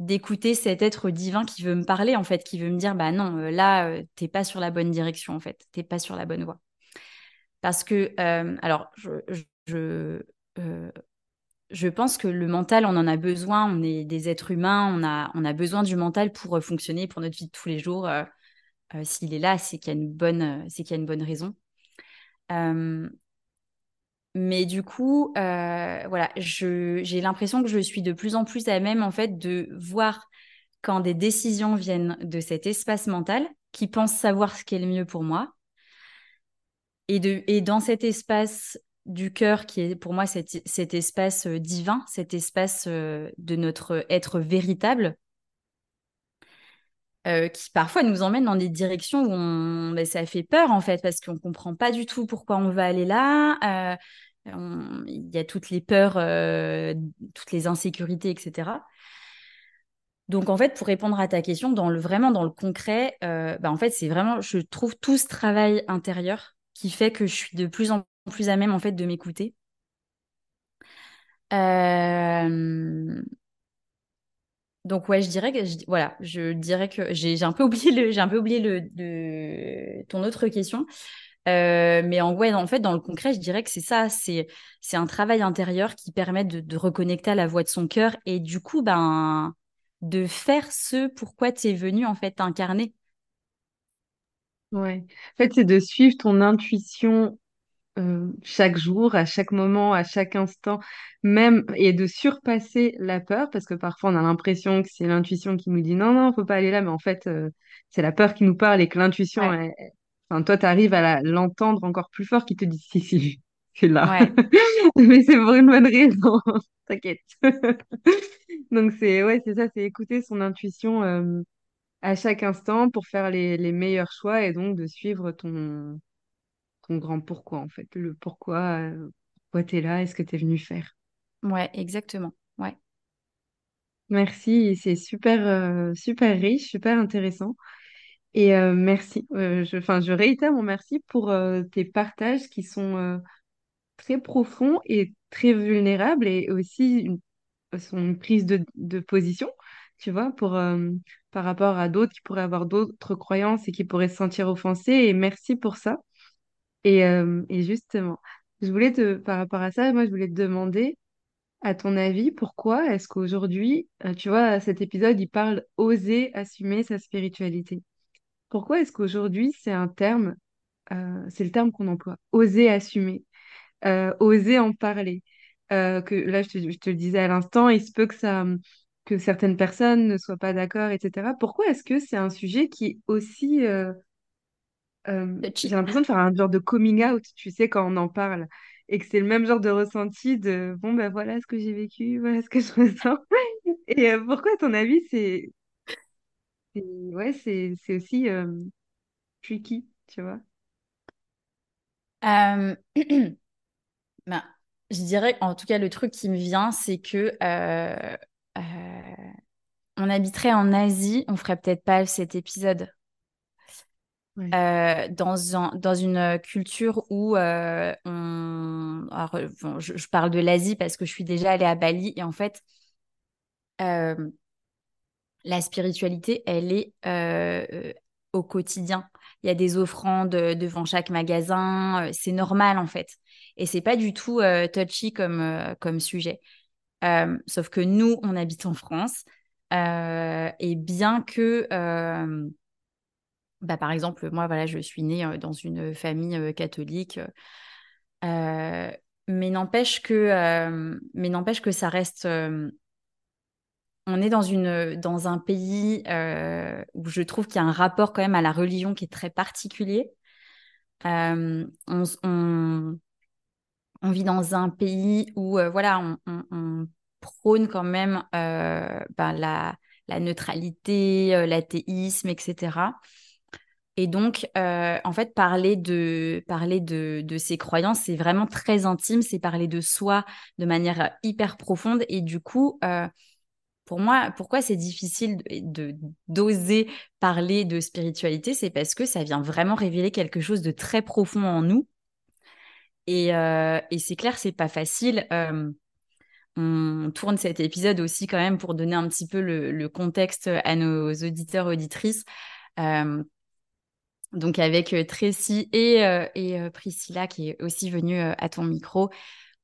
d'écouter cet être divin qui veut me parler en fait, qui veut me dire bah non, euh, là, t'es pas sur la bonne direction en fait, t'es pas sur la bonne voie. Parce que, alors, je, pense que le mental, on en a besoin. On est des êtres humains. On a, besoin du mental pour euh, fonctionner, pour notre vie de tous les jours. Euh, euh, s'il est là, c'est qu'il y a une bonne raison. Mais du coup, voilà, j'ai l'impression que je suis de plus en plus à même en fait de voir quand des décisions viennent de cet espace mental qui pense savoir ce qui est le mieux pour moi. Et, de, et dans cet espace du cœur qui est pour moi cet, espace euh, divin, cet espace euh, de notre être véritable, euh, qui parfois nous emmène dans des directions où ben, ça fait peur en fait, parce qu'on ne comprend pas du tout pourquoi on va aller là. il y a toutes les peurs, toutes les insécurités, etc. Donc en fait, pour répondre à ta question, dans le, vraiment dans le concret, ben, en fait, c'est vraiment, je trouve tout ce travail intérieur qui fait que je suis de plus en plus à même en fait de m'écouter. Euh, donc ouais, je dirais que voilà, je dirais que j'ai un peu oublié le j'ai un peu oublié le, ton autre question. Euh, mais en, ouais, en fait, dans le concret, je dirais que c'est ça, c'est un travail intérieur qui permet de, de, reconnecter à la voix de son cœur et du coup, ben, de faire ce pourquoi tu es venu en fait incarner. Ouais. En fait, c'est de suivre ton intuition euh, chaque jour, à chaque moment, à chaque instant, même, et de surpasser la peur, parce que parfois on a l'impression que c'est l'intuition qui nous dit non, non, faut pas aller là, mais en fait, euh, c'est la peur qui nous parle et que l'intuition, enfin, toi, tu arrives à l'entendre encore plus fort qui te dit si, si, c'est là. mais c'est pour une bonne raison, t'inquiète. Donc, c'est ouais, c'est ça, c'est écouter son intuition euh, à chaque instant pour faire les, les meilleurs choix et donc de suivre ton grand pourquoi, en fait. Le pourquoi, euh, pourquoi tu es là, est-ce que tu es venu faire. Ouais, exactement. Ouais. Merci, c'est super, euh, super riche, super intéressant. Et euh, merci, je, je réitère mon merci pour tes partages qui sont très profonds et très vulnérables et aussi une, une prise de, de, position, tu vois, pour, par rapport à d'autres qui pourraient avoir d'autres croyances et qui pourraient se sentir offensés. Et merci pour ça. Et, euh, et justement, je voulais te, par rapport à ça, moi, je voulais te demander, à ton avis, pourquoi est-ce qu'aujourd'hui, euh, tu vois, cet épisode, il parle oser assumer sa spiritualité. Pourquoi est-ce qu'aujourd'hui, c'est un terme, euh, c'est le terme qu'on emploie, oser assumer, oser en parler. que là, je te, je te le disais à l'instant, il se peut que ça, que certaines personnes ne soient pas d'accord, etc. Pourquoi est-ce que c'est un sujet qui est aussi euh, j'ai l'impression de faire un genre de coming out, tu sais, quand on en parle. Et que c'est le même genre de ressenti de bon, ben voilà ce que j'ai vécu, voilà ce que je ressens. Et euh, pourquoi, à ton avis, c'est ouais, c'est aussi euh, tricky, tu vois? ben, je dirais, en tout cas, le truc qui me vient, c'est que on habiterait en Asie, on ferait peut-être pas cet épisode. Euh, dans, un, dans une culture où euh, on... je, parle de l'Asie parce que je suis déjà allée à Bali et en fait, euh, la spiritualité, elle est au quotidien. Il y a des offrandes devant chaque magasin, c'est normal en fait. Et c'est pas du tout touchy comme sujet. sauf que nous, on habite en France. et bien que bah, par exemple, moi, voilà, je suis née dans une famille catholique, mais n'empêche que, mais n'empêche que ça reste. on est dans, une, dans un pays où je trouve qu'il y a un rapport quand même à la religion qui est très particulier. On, on, vit dans un pays où voilà, on, on prône quand même ben, la, la neutralité, l'athéisme, etc. Et donc, euh, en fait, parler de, parler de, de ses croyances, c'est vraiment très intime, c'est parler de soi de manière hyper profonde. Et du coup, euh, pour moi, pourquoi c'est difficile de d'oser parler de spiritualité, c'est parce que ça vient vraiment révéler quelque chose de très profond en nous. Et, euh, et c'est clair, c'est pas facile. Euh, on tourne cet épisode aussi quand même pour donner un petit peu le, contexte à nos auditeurs auditrices. Euh, donc avec Tracy et, Priscilla qui est aussi venue à ton micro,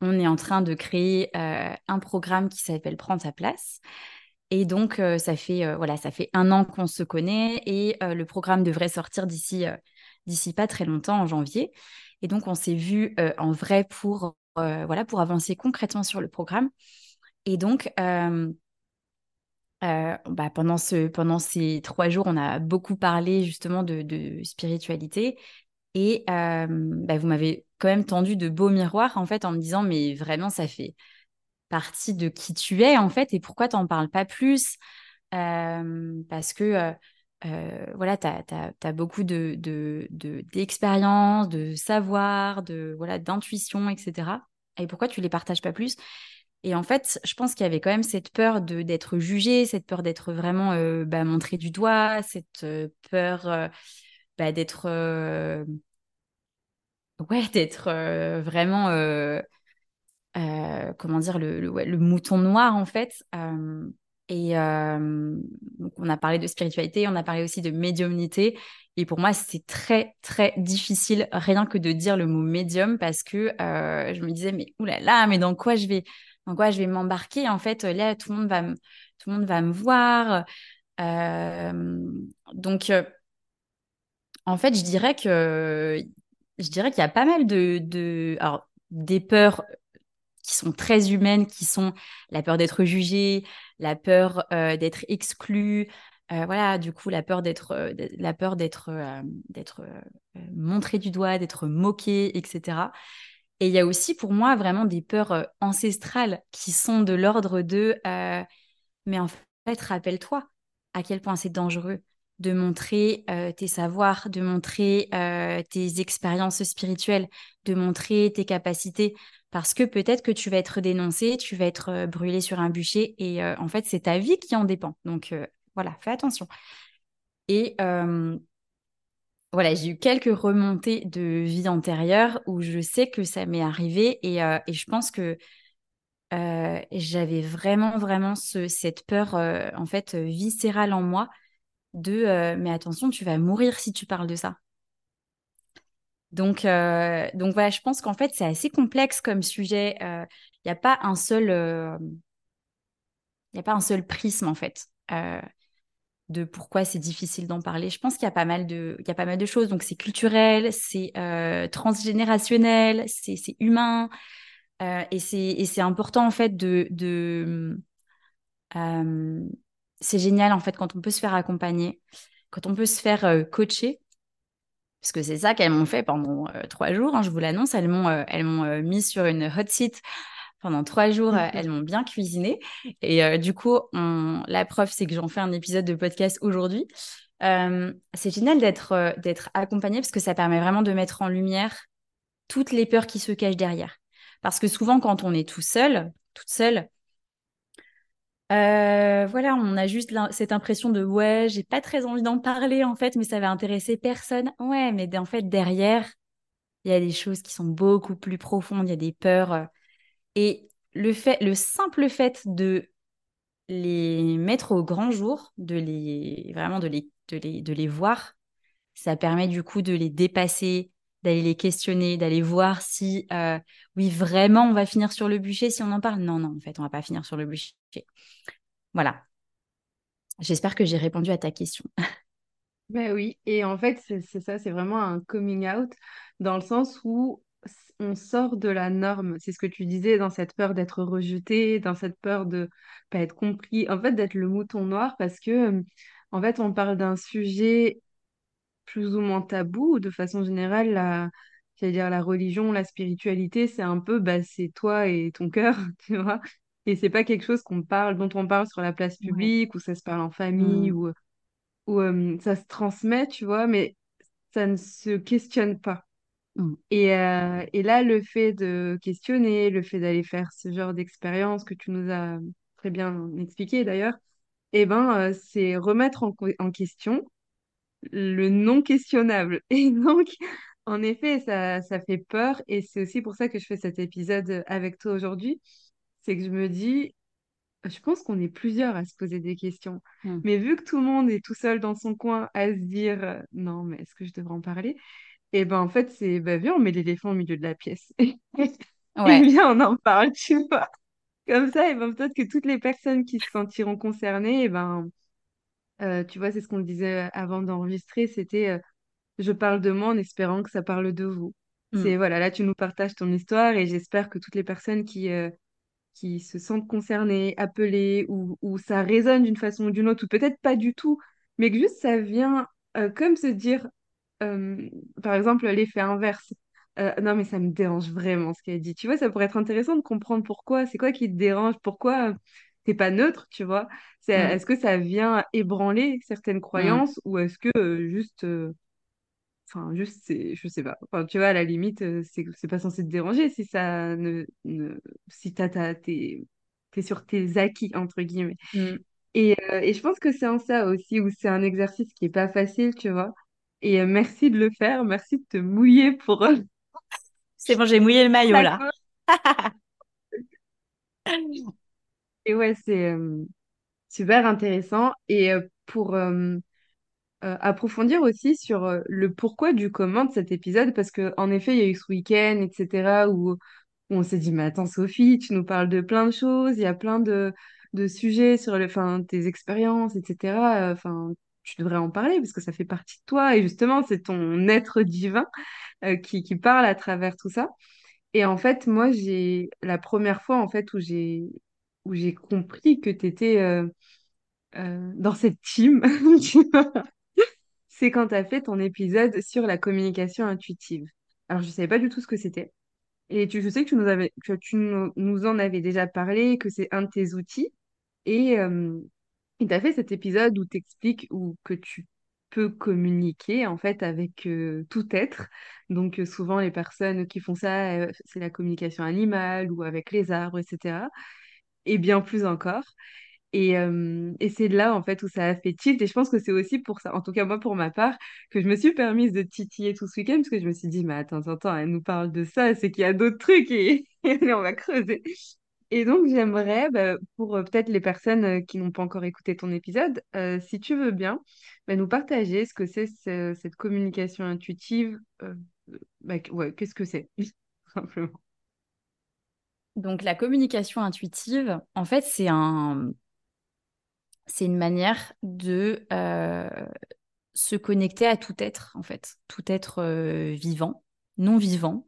on est en train de créer un programme qui s'appelle Prends ta place. Et donc, ça, fait, voilà, ça fait un an qu'on se connaît et le programme devrait sortir d'ici d'ici pas très longtemps, en janvier. Et donc, on s'est vu en vrai pour, voilà, pour avancer concrètement sur le programme. Et donc, bah, pendant, ce, pendant ces trois jours, on a beaucoup parlé justement de, de spiritualité. Et bah, vous m'avez quand même tendu de beaux miroirs, en fait, en me disant, mais vraiment, ça fait partie de qui tu es en fait et pourquoi tu n'en parles pas plus? Euh, parce que euh, euh, voilà, tu as, beaucoup de, d'expérience, de, de, savoir, de, voilà, d'intuition, etc. Et pourquoi tu les partages pas plus? Et en fait, je pense qu'il y avait quand même cette peur de, d'être jugé, cette peur d'être vraiment bah, montré du doigt, cette peur bah, d'être... ouais, d'être vraiment euh, comment dire, le, le, mouton noir en fait. Euh, et euh, donc on a parlé de spiritualité, on a parlé aussi de médiumnité. Et pour moi, c'est très, très difficile rien que de dire le mot médium parce que je me disais, mais oulala, mais dans quoi je vais, dans quoi je vais m'embarquer En fait, là, tout le monde va me, voir. donc, en fait, je dirais qu'il y a pas mal de, alors, des peurs qui sont très humaines, qui sont la peur d'être jugé, la peur euh, d'être exclu, euh, voilà, du coup, la peur d'être, euh, la peur d'être, d'être montré du doigt, d'être moqué, etc. Et il y a aussi pour moi vraiment des peurs ancestrales qui sont de l'ordre de, mais en fait, rappelle-toi à quel point c'est dangereux de montrer tes savoirs, de montrer tes expériences spirituelles, de montrer tes capacités, parce que peut-être que tu vas être dénoncé, tu vas être euh, brûlé sur un bûcher et euh, en fait, c'est ta vie qui en dépend. Donc euh, voilà, fais attention. Et voilà, j'ai eu quelques remontées de vie antérieure où je sais que ça m'est arrivé et, je pense que j'avais vraiment, vraiment cette peur en fait viscérale en moi de mais attention, tu vas mourir si tu parles de ça. Donc, euh, donc voilà, je pense qu'en fait, c'est assez complexe comme sujet. Il euh, n'y a pas un seul, il euh, a pas un seul prisme en fait de pourquoi c'est difficile d'en parler. Je pense qu'il y a pas mal de, il y a pas mal de choses. Donc c'est culturel, c'est transgénérationnel, c'est humain, et c'est important en fait de, de c'est génial en fait quand on peut se faire accompagner, quand on peut se faire coacher parce que c'est ça qu'elles m'ont fait pendant euh, trois jours. Hein, je vous l'annonce, elles m'ont euh, elles m'ont euh, mis sur une hot seat pendant trois jours. elles m'ont bien cuisiné. Et du coup, la preuve, c'est que j'en fais un épisode de podcast aujourd'hui. c'est génial d'être d'être accompagnée parce que ça permet vraiment de mettre en lumière toutes les peurs qui se cachent derrière. Parce que souvent, quand on est tout seul, toute seule, euh, voilà, on a juste cette impression de ouais, j'ai pas très envie d'en parler en fait, mais ça va intéresser personne. Ouais, mais en fait derrière, il y a des choses qui sont beaucoup plus profondes, il y a des peurs euh, et le fait, le simple fait de les mettre au grand jour, de les vraiment de les de les, de les voir, ça permet du coup de les dépasser, d'aller les questionner, d'aller voir si euh, oui vraiment on va finir sur le bûcher si on en parle. Non non en fait on va pas finir sur le bûcher. Voilà. J'espère que j'ai répondu à ta question. Ben oui, et en fait, c'est ça, c'est vraiment un coming out dans le sens où on sort de la norme. C'est ce que tu disais dans cette peur d'être rejeté, dans cette peur de pas être compris, en fait, d'être le mouton noir parce que, en fait, on parle d'un sujet plus ou moins tabou. De façon générale, la, dire la religion, la spiritualité, c'est un peu, bah, c'est toi et ton cœur, tu vois. Et c'est pas quelque chose qu'on parle, dont on parle sur la place publique, ou ça se parle en famille, mmh. ou, ou euh, ça se transmet, tu vois, mais ça ne se questionne pas. Mmh. Et, euh, et, là, le fait de questionner, le fait d'aller faire ce genre d'expérience que tu nous as très bien expliqué d'ailleurs, eh ben, c'est remettre en, en question le non questionnable. Et donc, en effet, ça, ça fait peur et c'est aussi pour ça que je fais cet épisode avec toi aujourd'hui. C'est que je me dis, je pense qu'on est plusieurs à se poser des questions. Hmm. Mais vu que tout le monde est tout seul dans son coin à se dire, euh, non, mais est-ce que je devrais en parler? Et ben en fait, c'est, bah viens, on met l'éléphant au milieu de la pièce. Et viens, on en parle, tu vois. Comme ça, et ben peut-être que toutes les personnes qui se sentiront concernées, et ben, euh, tu vois, c'est ce qu'on disait avant d'enregistrer, c'était euh, je parle de moi en espérant que ça parle de vous. Hmm. C'est voilà, là tu nous partages ton histoire et j'espère que toutes les personnes qui, euh, qui se sentent concernées, appelées, ou, ou ça résonne d'une façon ou d'une autre, ou peut-être pas du tout, mais que juste ça vient comme se dire, euh, par exemple, l'effet inverse. Euh, non, mais ça me dérange vraiment ce qu'elle dit. Tu vois, ça pourrait être intéressant de comprendre pourquoi. C'est quoi qui te dérange? Pourquoi euh, t'es pas neutre, tu vois? Hmm. est-ce que ça vient ébranler certaines Hmm. croyances ou est-ce que euh, juste Enfin, juste, c'est, je sais pas. Enfin, tu vois, à la limite, c'est c'est pas censé te déranger si ça ne, ne si t'as, t'as- t'es, t'es sur tes acquis, entre guillemets. Hmm. Et, et je pense que c'est en ça aussi, où c'est un exercice qui est pas facile, tu vois? Et euh, merci de le faire, merci de te mouiller pour euh, C'est bon, j'ai mouillé le maillot là. Et ouais, c'est euh, super intéressant. Et euh, pour euh, approfondir aussi sur le pourquoi du comment de cet épisode, parce que en effet, il y a eu ce week-end, etc., où, où on s'est dit, mais attends, Sophie, tu nous parles de plein de choses, il y a plein de, de sujets sur le, enfin, tes expériences, etc. Enfin, tu devrais en parler parce que ça fait partie de toi et justement, c'est ton être divin euh, qui, qui parle à travers tout ça. Et en fait, moi, j'ai la première fois en fait où j'ai où j'ai compris que tu étais dans cette team, c'est quand tu as fait ton épisode sur la communication intuitive. Alors, je ne savais pas du tout ce que c'était. Et tu, je sais que tu nous avais, que tu nous, nous en avais déjà parlé, que c'est un de tes outils. Et euh, tu as fait cet épisode où tu expliques ou que tu peux communiquer en fait avec euh, tout être. Donc, euh, souvent, les personnes qui font ça, euh, c'est la communication animale ou avec les arbres, etc. Et bien plus encore. Et, c'est là, en fait, où ça a fait tilt. Et je pense que c'est aussi pour ça, en tout cas moi pour ma part, que je me suis permise de titiller tout ce week-end, parce que je me suis dit, mais attends, attends, elle nous parle de ça, c'est qu'il y a d'autres trucs et, et on va creuser. Et donc, j'aimerais, bah, pour euh, peut-être les personnes euh, qui n'ont pas encore écouté ton épisode, euh, si tu veux bien, bah, nous partager ce que c'est ce- cette communication intuitive. bah, qu'est-ce que c'est, simplement. Donc la communication intuitive, en fait, c'est un, c'est une manière de se connecter à tout être, en fait, tout être vivant, non vivant,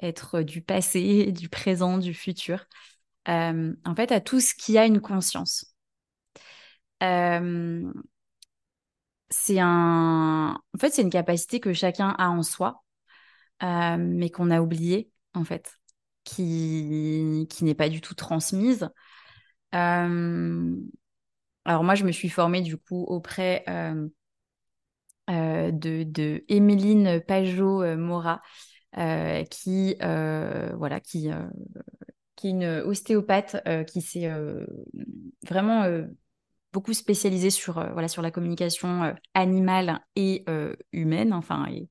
être du passé, du présent, du futur, Euh, en fait, à tout ce qui a une conscience. Euh, c'est un, en fait, c'est une capacité que chacun a en soi, euh, mais qu'on a oubliée, en fait, qui, qui n'est pas du tout transmise. Alors moi, je me suis formée du coup auprès euh, de, de Émeline Pajot-Mora, euh, qui, voilà, qui, qui est une ostéopathe euh, qui s'est euh, vraiment euh, beaucoup spécialisée sur, voilà, sur la communication animale et humaine, enfin, et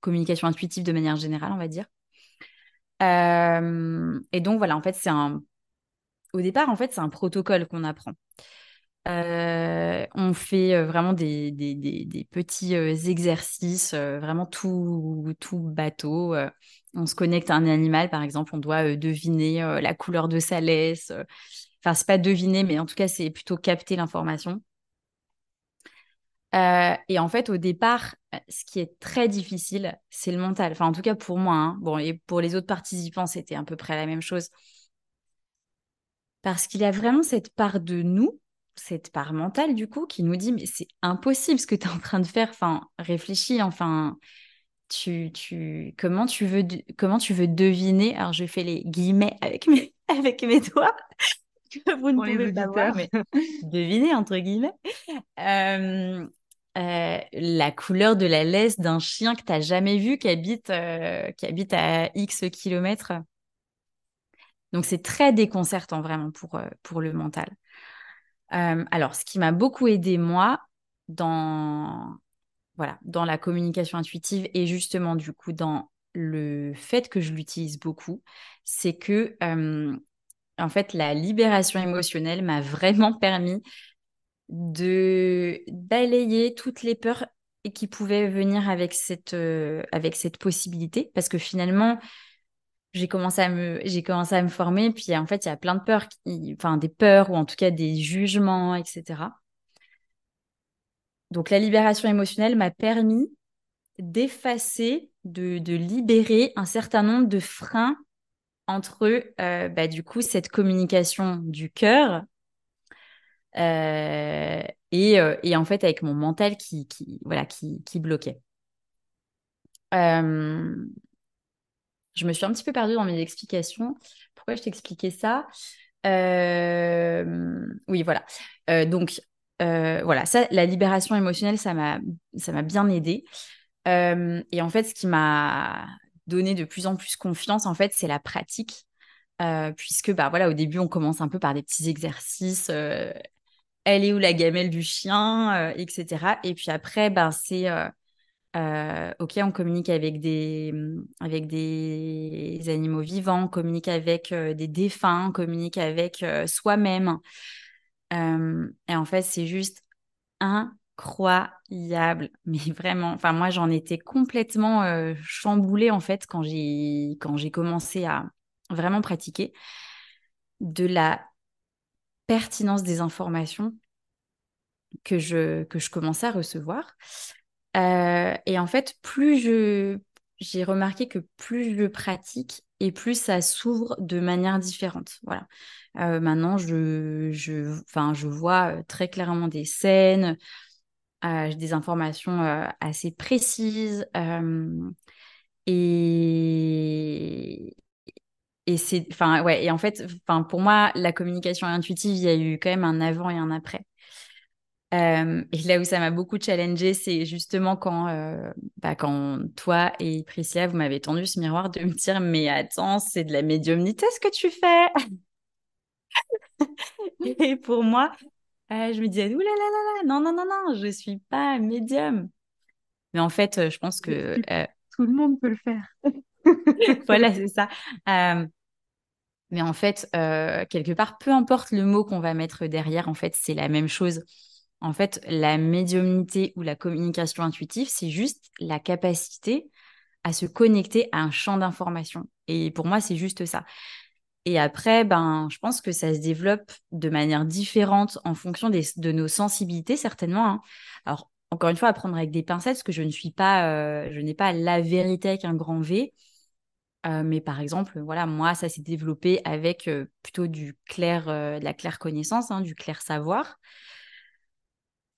communication intuitive de manière générale, on va dire. Et donc voilà, en fait, c'est un... Au départ, en fait, c'est un protocole qu'on apprend. On fait vraiment des, des, des- petits exercices, vraiment tout, tout bateau. On se connecte à un animal, par exemple, on doit euh, deviner euh, la couleur de sa laisse. euh. Enfin, c'est pas deviner, mais en tout cas, c'est plutôt capter l'information. Et en fait, au départ, ce qui est très difficile, c'est le mental. Enfin, en tout cas pour moi. hein. Bon, et pour les autres participants, c'était à peu près la même chose. Parce qu'il y a vraiment cette part de nous, cette part mentale du coup, qui nous dit, mais c'est impossible ce que tu es en train de faire. Enfin, réfléchis, enfin, tu, tu, comment tu veux, comment tu veux deviner? Alors, je fais les guillemets avec mes, avec mes doigts, que vous ne pouvez pas voir, mais deviner entre guillemets. Euh, euh, la couleur de la laisse d'un chien que tu n'as jamais vu qui habite, euh, qui habite à X kilomètres. Donc c'est très déconcertant vraiment pour, pour le mental. alors, ce qui m'a beaucoup aidé, moi, dans, voilà, dans la communication intuitive et justement, du coup, dans le fait que je l'utilise beaucoup, c'est que, en fait, la libération émotionnelle m'a vraiment permis de balayer toutes les peurs qui pouvaient venir avec cette, possibilité. Parce que finalement, j'ai commencé à me j'ai commencé à me former puis en fait il y a plein de peurs enfin des peurs ou en tout cas des jugements etc donc la libération émotionnelle m'a permis d'effacer de, libérer un certain nombre de freins entre euh, bah, du coup cette communication du cœur euh, et, euh, et, en fait avec mon mental qui, qui bloquait. Je me suis un petit peu perdue dans mes explications. Pourquoi je t'expliquais ça? Oui voilà. Donc voilà ça la libération émotionnelle ça m'a bien aidé et en fait ce qui m'a donné de plus en plus confiance en fait c'est la pratique puisque bah voilà au début on commence un peu par des petits exercices elle est où la gamelle du chien, euh, etc. Et puis après, ben, c'est euh, euh, ok, on communique avec des, avec des animaux vivants, on communique avec des défunts, on communique avec soi-même. Et en fait, c'est juste incroyable, mais vraiment. Enfin, moi, j'en étais complètement chamboulée en fait quand j'ai quand j'ai commencé à vraiment pratiquer de la pertinence des informations que je, que je commençais à recevoir. Et en fait, plus je, j'ai remarqué que plus je pratique et plus ça s'ouvre de manière différente. Voilà. Euh, maintenant, je, je, je vois euh, très clairement des scènes, j'ai des informations assez précises. et, et ouais, et en fait, pour moi, la communication intuitive, il y a eu quand même un avant et un après. Euh, et là où ça m'a beaucoup challengé, c'est justement quand, euh, bah, quand toi et Priscilla, vous m'avez tendu ce miroir de me dire, mais attends, c'est de la médiumnité ce que tu fais. et pour moi, euh, je me disais, là là là non, non, non, non, je suis pas médium. Mais en fait, je pense que... Tout le monde peut le faire. voilà, c'est ça. Euh, mais en fait, euh, quelque part, peu importe le mot qu'on va mettre derrière, en fait, c'est la même chose. En fait, la médiumnité ou la communication intuitive, c'est juste la capacité à se connecter à un champ d'information. Et pour moi, c'est juste ça. Et après, ben, je pense que ça se développe de manière différente en fonction des, de nos sensibilités, certainement. Hein. Alors, encore une fois, à prendre avec des pincettes, parce que je ne suis pas, euh, je n'ai pas la vérité avec un grand V. Euh, mais par exemple, voilà, moi, ça s'est développé avec euh, plutôt du clair, de la claire connaissance, hein, du clair savoir.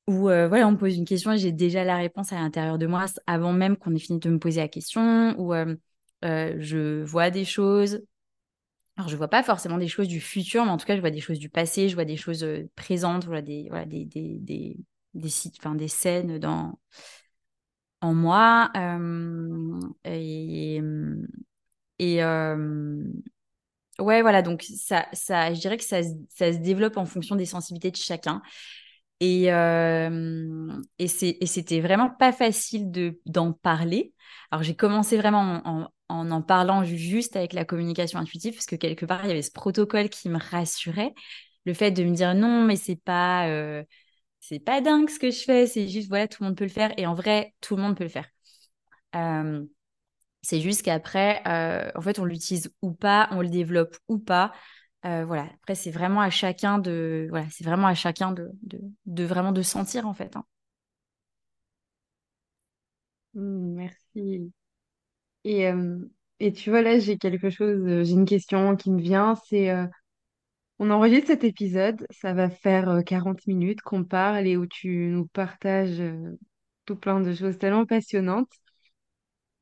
Où voilà, on me pose une question et j'ai déjà la réponse à l'intérieur de moi avant même qu'on ait fini de me poser la question. Ou je vois des choses. Alors, je vois pas forcément des choses du futur, mais en tout cas, je vois des choses du passé, je vois des choses présentes, voilà, des, voilà, des, des, des, des, enfin, des scènes dans, en moi. et, et ouais, voilà, donc ça, ça, je dirais que ça, ça se développe en fonction des sensibilités de chacun. Et, et c'était vraiment pas facile d'en parler. Alors j'ai commencé vraiment en, en, en parlant juste avec la communication intuitive, parce que quelque part, il y avait ce protocole qui me rassurait. Le fait de me dire non, mais c'est pas, euh, pas dingue ce que je fais, c'est juste, voilà, tout le monde peut le faire. Et en vrai, tout le monde peut le faire. Euh, c'est juste qu'après, euh, en fait, on l'utilise ou pas, on le développe ou pas. Euh, voilà. Après, c'est vraiment à chacun de, voilà, c'est vraiment à chacun de, de, vraiment de sentir en fait. Hein. Mmh, merci. Et, et tu vois, là, j'ai quelque chose, j'ai une question qui me vient, c'est on enregistre cet épisode, ça va faire 40 minutes qu'on parle et où tu nous partages tout plein de choses tellement passionnantes.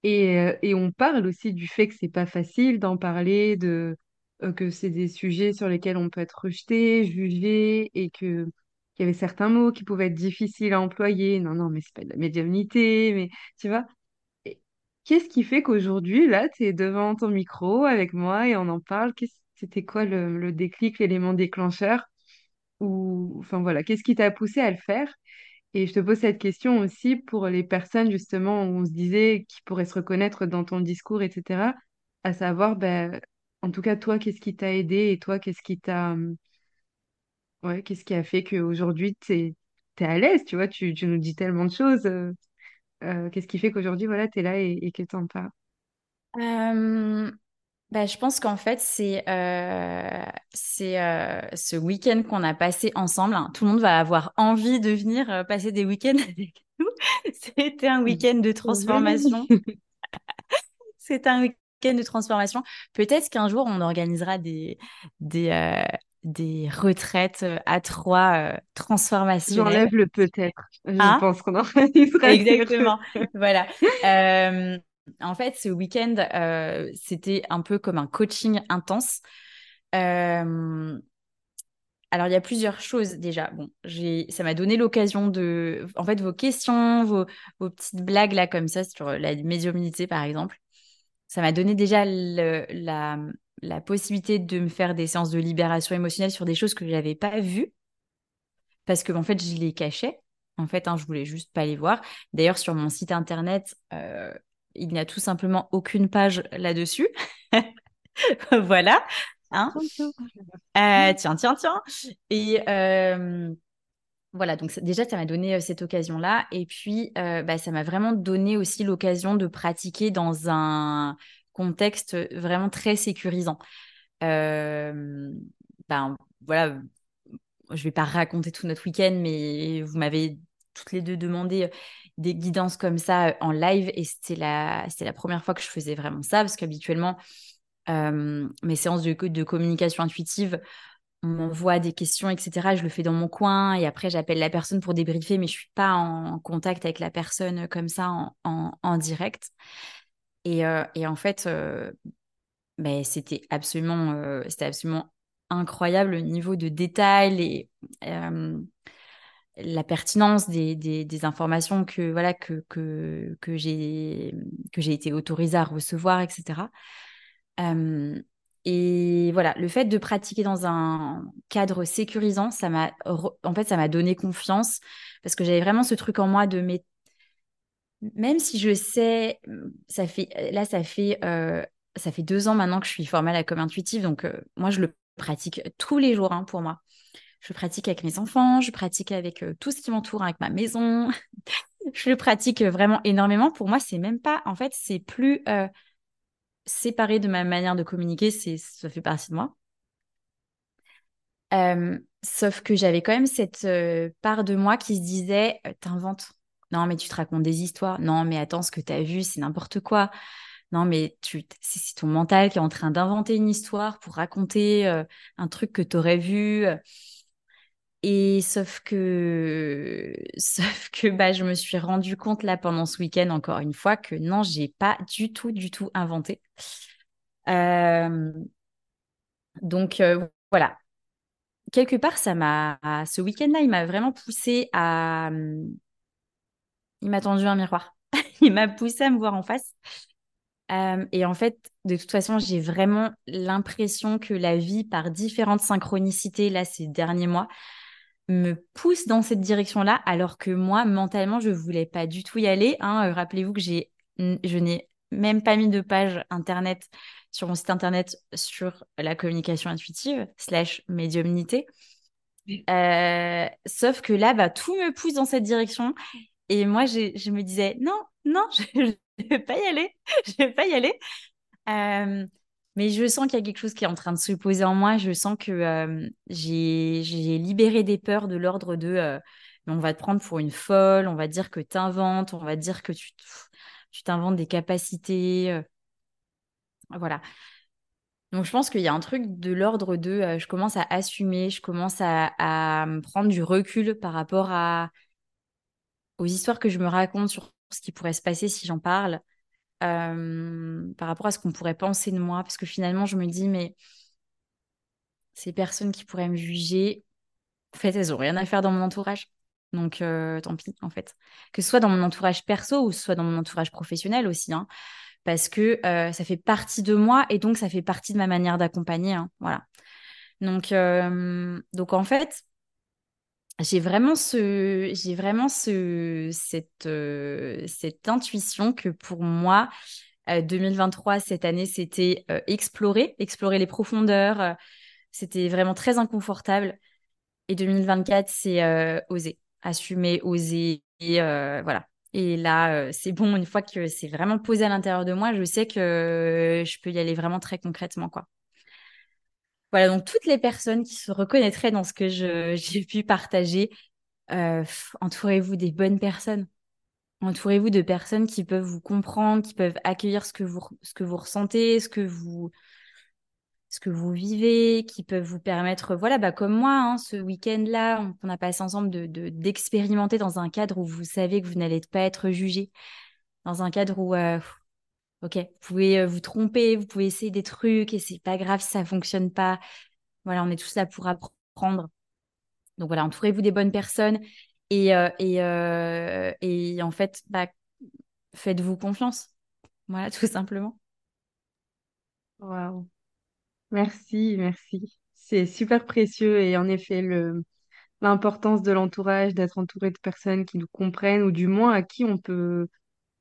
Et, euh, et on parle aussi du fait que c'est pas facile d'en parler, de, euh, que c'est des sujets sur lesquels on peut être rejeté, jugé, et que qu'il y avait certains mots qui pouvaient être difficiles à employer. Non, non, mais c'est pas de la médiumnité, mais tu vois? Qu'est-ce qui fait qu'aujourd'hui, là, tu es devant ton micro avec moi et on en parle? C'était quoi le, déclic, l'élément déclencheur? Ou enfin voilà, qu'est-ce qui t'a poussé à le faire? Et je te pose cette question aussi pour les personnes justement où on se disait qui pourraient se reconnaître dans ton discours, etc. À savoir, ben, en tout cas, toi, qu'est-ce qui t'a aidé et toi, qu'est-ce qui t'a hum, ouais, qu'est-ce qui a fait qu'aujourd'hui, tu es, à l'aise, tu vois, tu, tu nous dis tellement de choses. euh, euh, qu'est-ce qui fait qu'aujourd'hui, voilà, tu es là et, et que t'en parles? Euh, bah, je pense qu'en fait, c'est euh, c'est euh, ce week-end qu'on a passé ensemble. hein. Tout le monde va avoir envie de venir euh, passer des week-ends avec nous. C'était un week-end de transformation. C'est un week-end de transformation. Peut-être qu'un jour, on organisera des, des, euh, des retraites euh, à trois euh, transformationnelles. J'enlève le peut-être. Je Hein? pense qu'on organisera Exactement. Voilà. Euh, en fait, ce week-end, c'était un peu comme un coaching intense. Alors, il y a plusieurs choses déjà. Bon, j'ai, ça m'a donné l'occasion de, en fait, vos questions, vos, vos petites blagues là comme ça sur la médiumnité, par exemple. Ça m'a donné déjà le- la, la possibilité de me faire des séances de libération émotionnelle sur des choses que je n'avais pas vues parce que en fait, je les cachais. En fait, hein, je voulais juste pas les voir. D'ailleurs, sur mon site internet, euh, il n'y a tout simplement aucune page là-dessus. Voilà. Hein Euh, tiens, tiens, tiens. Et euh, voilà, donc déjà, ça m'a donné cette occasion-là. Et puis, bah, ça m'a vraiment donné aussi l'occasion de pratiquer dans un contexte vraiment très sécurisant. Ben, voilà, je vais pas raconter tout notre week-end, mais vous m'avez toutes les deux demandé des guidances comme ça en live et c'était la, première fois que je faisais vraiment ça parce qu'habituellement, mes séances de, de communication intuitive, on m'envoie des questions, etc. Je le fais dans mon coin et après j'appelle la personne pour débriefer, mais je suis pas en contact avec la personne comme ça en, en- en direct. Et, euh, et en fait, euh, ben, c'était absolument, euh, c'était absolument incroyable le niveau de détail et euh, la pertinence des, des, des informations que voilà que, que, que j'ai que j'ai été autorisée à recevoir, etc. Euh, et voilà, le fait de pratiquer dans un cadre sécurisant, ça m'a en fait ça m'a donné confiance parce que j'avais vraiment ce truc en moi de mais même si je sais, ça fait là ça fait euh, ça fait deux ans maintenant que je suis formée à la com intuitive, donc euh, moi je le pratique tous les jours hein, pour moi. Je pratique avec mes enfants, je pratique avec euh, tout ce qui m'entoure, avec ma maison. Je le pratique vraiment énormément. Pour moi, c'est même pas, en fait, c'est plus euh, séparé de ma manière de communiquer, c'est, ça fait partie de moi. Euh, sauf que j'avais quand même cette euh, part de moi qui se disait, euh, t'inventes. Non, mais tu te racontes des histoires. Non, mais attends, ce que t'as vu, c'est n'importe quoi. Non, mais tu, c'est ton mental qui est en train d'inventer une histoire pour raconter un truc que t'aurais vu. Et sauf que, sauf que bah, je me suis rendu compte là pendant ce week-end, encore une fois, que non, j'ai pas du tout, du tout inventé. Euh, donc euh, voilà, quelque part, ça m'a, ce week-end-là, il m'a vraiment poussé à, il m'a tendu un miroir. Il m'a poussé à me voir en face. Euh, et en fait, de toute façon, j'ai vraiment l'impression que la vie, par différentes synchronicités, là, ces derniers mois, me pousse dans cette direction-là, alors que moi, mentalement, je voulais pas du tout y aller. hein. Euh, Rappelez-vous que j'ai, je n'ai même pas mis de page internet sur mon site internet sur la communication intuitive slash médiumnité. Euh, sauf que là, bah, tout me pousse dans cette direction. Et moi, je me disais, non, non, je ne vais pas y aller. Je vais pas y aller. Euh, mais je sens qu'il y a quelque chose qui est en train de se poser en moi. Je sens que euh, j'ai libéré des peurs de l'ordre de euh, on va te prendre pour une folle, on va dire que tu inventes, on va dire que tu t'inventes des capacités. euh, voilà. Donc je pense qu'il y a un truc de l'ordre de je commence à assumer, je commence à, prendre du recul par rapport aux histoires que je me raconte sur ce qui pourrait se passer si j'en parle. Euh, par rapport à ce qu'on pourrait penser de moi, parce que finalement, je me dis, mais ces personnes qui pourraient me juger, en fait, elles n'ont rien à faire dans mon entourage. Donc, euh, tant pis, en fait. Que ce soit dans mon entourage perso ou soit dans mon entourage professionnel aussi. hein. parce que ça fait partie de moi et donc ça fait partie de ma manière d'accompagner. Hein, voilà. Donc, donc en fait, j'ai vraiment ce, j'ai vraiment ce, cette, cette intuition que pour moi, 2023 cette année, c'était explorer, explorer les profondeurs. c'était vraiment très inconfortable. Et 2024, c'est oser, assumer, oser, et voilà. Et là, c'est bon, une fois que c'est vraiment posé à l'intérieur de moi, je sais que je peux y aller vraiment très concrètement, quoi. Voilà, donc toutes les personnes qui se reconnaîtraient dans ce que j'ai pu partager, entourez-vous des bonnes personnes. Entourez-vous de personnes qui peuvent vous comprendre, qui peuvent accueillir ce que vous, ce que vous ressentez, ce que vous, ce que vous vivez, qui peuvent vous permettre, voilà, bah, comme moi, hein, ce week-end-là, on, a passé ensemble de, d'expérimenter dans un cadre où vous savez que vous n'allez pas être jugé, dans un cadre où, euh, ok, vous pouvez euh, vous tromper, vous pouvez essayer des trucs et c'est pas grave si ça fonctionne pas. Voilà, on est tous là pour apprendre. Donc voilà, entourez-vous des bonnes personnes et, euh, et, et en fait, bah, faites-vous confiance. Voilà, tout simplement. Waouh. Merci, merci. C'est super précieux et en effet, le, l'importance de l'entourage, d'être entouré de personnes qui nous comprennent ou du moins à qui on peut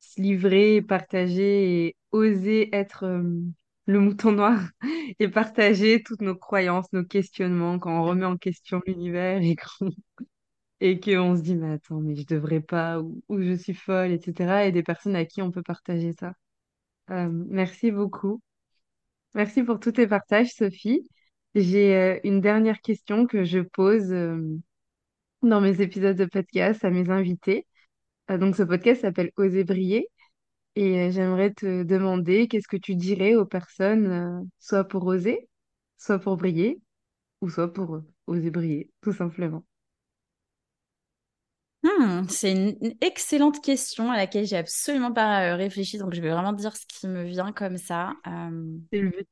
se livrer, partager et oser être euh, le mouton noir et partager toutes nos croyances, nos questionnements quand on remet en question l'univers et qu'on et se dit mais attends mais je devrais pas ou, je suis folle etc et des personnes à qui on peut partager ça. Euh, merci beaucoup. Merci pour tous tes partages, Sophie. J'ai euh, une dernière question que je pose dans mes épisodes de podcast à mes invités. Euh, donc, ce podcast s'appelle Oser briller et j'aimerais te demander qu'est-ce que tu dirais aux personnes, soit pour oser, soit pour briller, ou soit pour oser briller, tout simplement? Hmm, c'est une excellente question à laquelle j'ai absolument pas réfléchi, donc je vais vraiment dire ce qui me vient comme ça. C'est le but.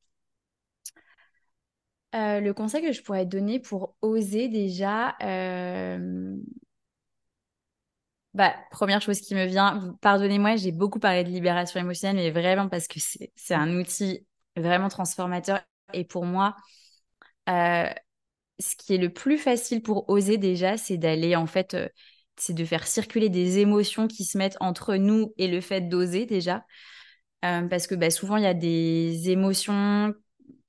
Euh, le conseil que je pourrais donner pour oser déjà, euh, bah, première chose qui me vient, pardonnez-moi, j'ai beaucoup parlé de libération émotionnelle, mais vraiment parce que c'est un outil vraiment transformateur. Et pour moi, euh, ce qui est le plus facile pour oser déjà, c'est d'aller en fait, c'est de faire circuler des émotions qui se mettent entre nous et le fait d'oser déjà. parce que bah, souvent, il y a des émotions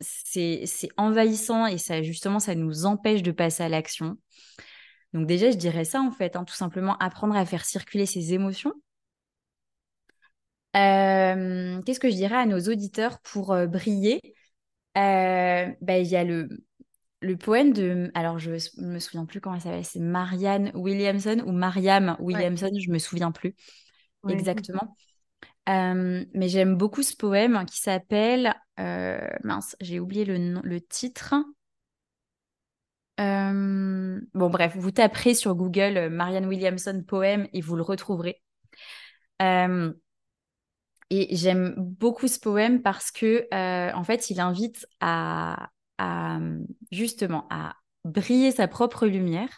c'est envahissant et ça justement ça nous empêche de passer à l'action. Donc déjà je dirais ça en fait, hein, tout simplement apprendre à faire circuler ses émotions. Euh, qu'est-ce que je dirais à nos auditeurs pour euh, briller? Euh, bah, Il y a le, le poème de, alors je me souviens plus comment elle s'appelle, c'est Marianne Williamson ou Mariam Williamson, je me souviens plus exactement. mais j'aime beaucoup ce poème qui s'appelle mince, j'ai oublié le, le titre. Euh, bon, bref, vous taperez sur Google euh, Marianne Williamson poème et vous le retrouverez. et j'aime beaucoup ce poème parce que, en fait, il invite à, justement à briller sa propre lumière.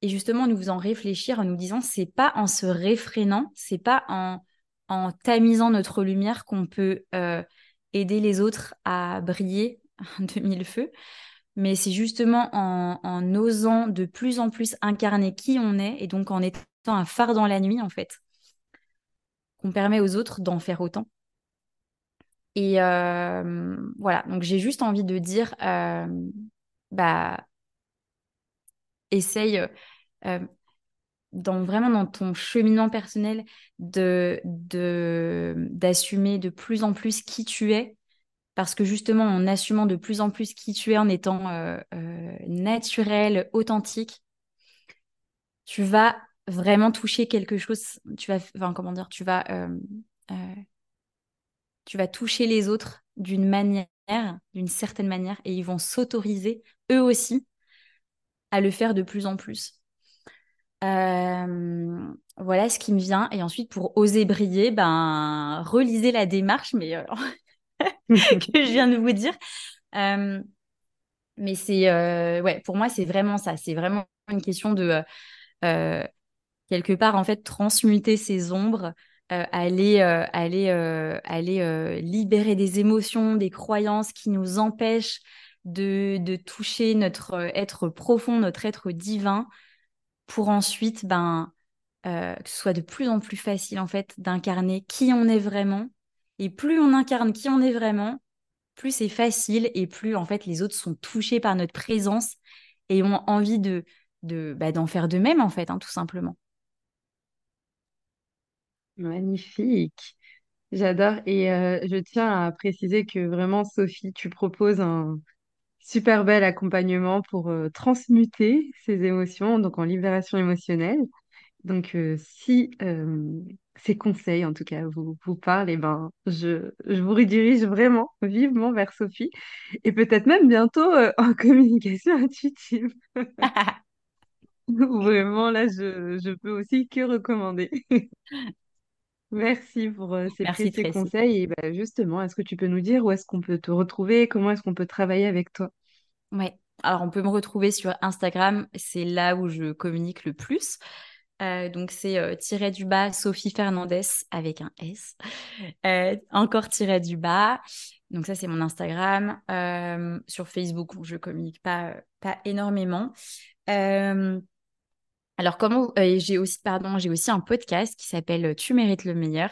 Et justement, nous faisant réfléchir en nous disant, c'est pas en se réfrénant, c'est pas en en tamisant notre lumière qu'on peut euh, aider les autres à briller de mille feux. Mais c'est justement en, osant de plus en plus incarner qui on est et donc en étant un phare dans la nuit, en fait, qu'on permet aux autres d'en faire autant. Et euh, voilà, donc j'ai juste envie de dire, euh, bah, essaye, dans, vraiment dans ton cheminement personnel de, d'assumer de, plus en plus qui tu es. Parce que justement, en assumant de plus en plus qui tu es, en étant euh, euh, naturel, authentique, tu vas vraiment toucher quelque chose. Tu vas, comment dire, tu vas, euh, tu vas toucher les autres d'une manière, d'une certaine manière, et ils vont s'autoriser eux aussi à le faire de plus en plus. Voilà ce qui me vient. Et ensuite, pour oser briller, ben, relisez la démarche, mais que je viens de vous dire. Euh, mais c'est, ouais, pour moi, c'est vraiment ça. C'est vraiment une question de quelque part en fait transmuter ces ombres aller, aller, aller libérer des émotions, des croyances qui nous empêchent de, de toucher notre être profond, notre être divin, pour ensuite ben, que ce soit de plus en plus facile en fait d'incarner qui on est vraiment. Et plus on incarne qui on est vraiment, plus c'est facile et plus en fait les autres sont touchés par notre présence et ont envie de de bah, d'en faire de même en fait, hein, tout simplement. Magnifique. J'adore. Et euh, je tiens à préciser que vraiment, Sophie, tu proposes un super bel accompagnement pour euh, transmuter ces émotions, donc en libération émotionnelle. Donc, euh, si ces conseils, en tout cas, vous, vous parlent, ben, je, je vous redirige vraiment vivement vers Sophie et peut-être même bientôt en communication intuitive. Vraiment, là, je, je peux aussi que recommander. Merci pour euh, ces Merci précieux conseils. Et bah, justement, est-ce que tu peux nous dire où est-ce qu'on peut te retrouver? Comment est-ce qu'on peut travailler avec toi? Ouais. Alors, on peut me retrouver sur Instagram, c'est là où je communique le plus. Euh, donc, c'est euh, tiré du bas Sophie Fernandez avec un S. Euh, encore tiré du bas. Donc, ça, c'est mon Instagram. Sur Facebook, où je communique pas, pas énormément. Alors, comment j'ai aussi, pardon, j'ai aussi un podcast qui s'appelle Tu mérites le meilleur,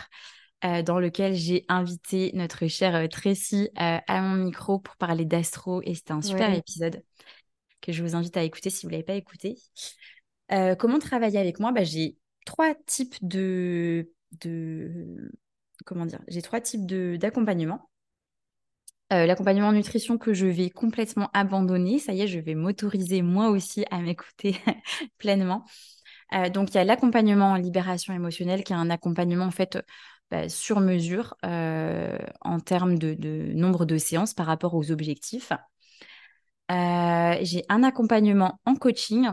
dans lequel j'ai invité notre chère Tracy à mon micro pour parler d'astro et c'était un super Ouais. épisode que je vous invite à écouter si vous l'avez pas écouté. Comment travailler avec moi? Bah, J'ai trois types de, de comment dire? J'ai trois types d'accompagnement. L'accompagnement en nutrition que je vais complètement abandonner. Ça y est, je vais m'autoriser moi aussi à m'écouter pleinement. Euh, donc, il y a l'accompagnement en libération émotionnelle, qui est un accompagnement en fait bah, sur mesure euh, en termes de, nombre de séances par rapport aux objectifs. Euh, j'ai un accompagnement en coaching,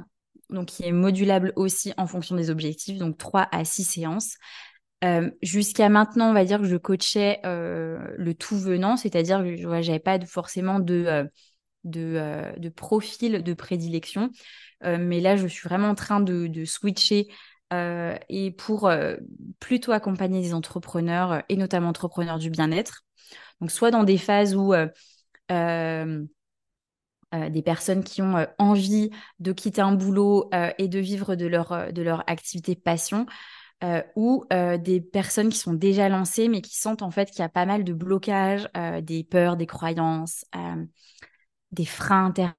donc qui est modulable aussi en fonction des objectifs, donc 3 à 6 séances. Euh, Jusqu'à maintenant, on va dire que je coachais euh, le tout venant, c'est-à-dire que je n'avais pas forcément de, de, de, profil de prédilection. Euh, mais là, je suis vraiment en train de, de switcher euh, et pour euh, plutôt accompagner des entrepreneurs et notamment entrepreneurs du bien-être. Donc, soit dans des phases où des personnes qui ont envie de quitter un boulot et de vivre de leur, de leur activité passion, euh, ou euh, des personnes qui sont déjà lancées mais qui sentent en fait qu'il y a pas mal de blocages, euh, des peurs, des croyances, des freins intérieurs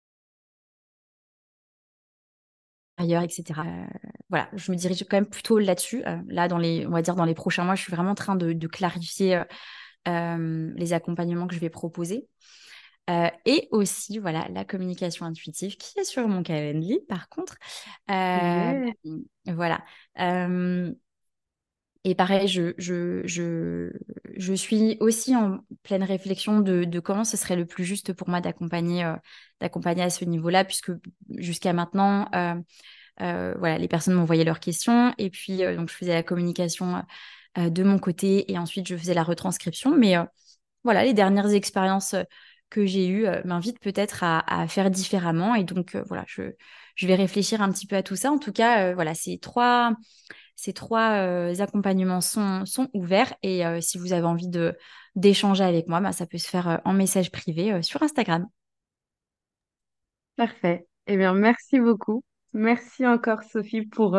etc. Euh, voilà, je me dirige quand même plutôt là-dessus. Euh, là, dans les, on va dire dans les prochains mois, je suis vraiment en train de, clarifier euh, les accompagnements que je vais proposer. Et aussi, voilà, la communication intuitive qui est sur mon calendrier, par contre. Yeah. Voilà. Et pareil, je, je, je, je, suis aussi en pleine réflexion de, de, comment ce serait le plus juste pour moi d'accompagner euh, d'accompagner à ce niveau-là, puisque jusqu'à maintenant, euh, euh, voilà, les personnes m'envoyaient leurs questions et puis donc je faisais la communication de mon côté et ensuite je faisais la retranscription. Mais voilà, les dernières expériences que j'ai eues m'invitent peut-être à, faire différemment et donc voilà, je, je vais réfléchir un petit peu à tout ça. En tout cas, voilà, c'est trois ces trois euh, accompagnements sont, sont, ouverts et euh, si vous avez envie de d'échanger avec moi, bah, ça peut se faire euh, en message privé sur Instagram. Parfait. Eh bien, merci beaucoup. Merci encore, Sophie, pour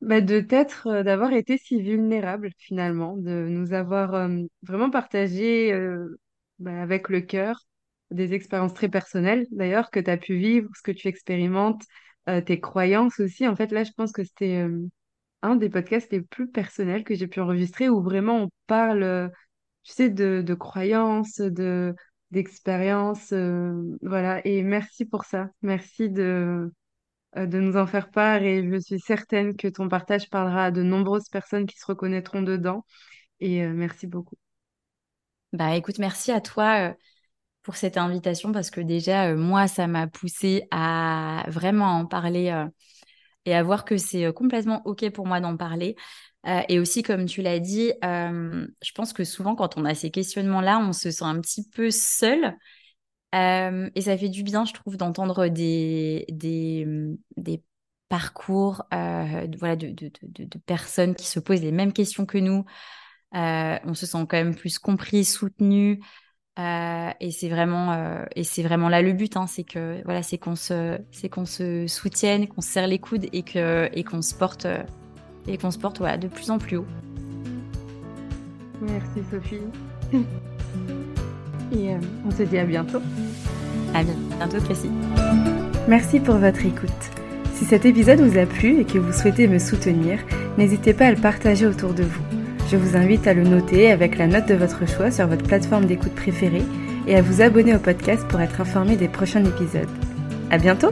bah, de t'être, d'avoir été si vulnérable finalement, de nous avoir vraiment partagé bah, avec le cœur des expériences très personnelles d'ailleurs que tu as pu vivre, ce que tu expérimentes, tes croyances aussi. En fait, là, je pense que c'était un des podcasts les plus personnels que j'ai pu enregistrer où vraiment on parle, euh, tu sais, de, de croyances, de d'expériences, euh, voilà. Et merci pour ça. Merci de, euh, de nous en faire part et je suis certaine que ton partage parlera à de nombreuses personnes qui se reconnaîtront dedans. Et merci beaucoup. Bah écoute, merci à toi pour cette invitation parce que déjà, moi, ça m'a poussé à vraiment en parler et à voir que c'est euh, complètement OK pour moi d'en parler. Euh, et aussi, comme tu l'as dit, euh, je pense que souvent, quand on a ces questionnements-là, on se sent un petit peu seul. et ça fait du bien, je trouve, d'entendre des, des, des parcours, voilà, de, de, de, personnes qui se posent les mêmes questions que nous. On se sent quand même plus compris, soutenu. et c'est vraiment et c'est vraiment là le but, hein, c'est que voilà, c'est qu'on se c'est qu'on se soutienne, qu'on se serre les coudes et que et qu'on se porte et qu'on se porte voilà, de plus en plus haut. Merci Sophie. Et euh, on se dit à bientôt. À bientôt Tracy. Merci pour votre écoute. Si cet épisode vous a plu et que vous souhaitez me soutenir, n'hésitez pas à le partager autour de vous. Je vous invite à le noter avec la note de votre choix sur votre plateforme d'écoute préférée et à vous abonner au podcast pour être informé des prochains épisodes. À bientôt!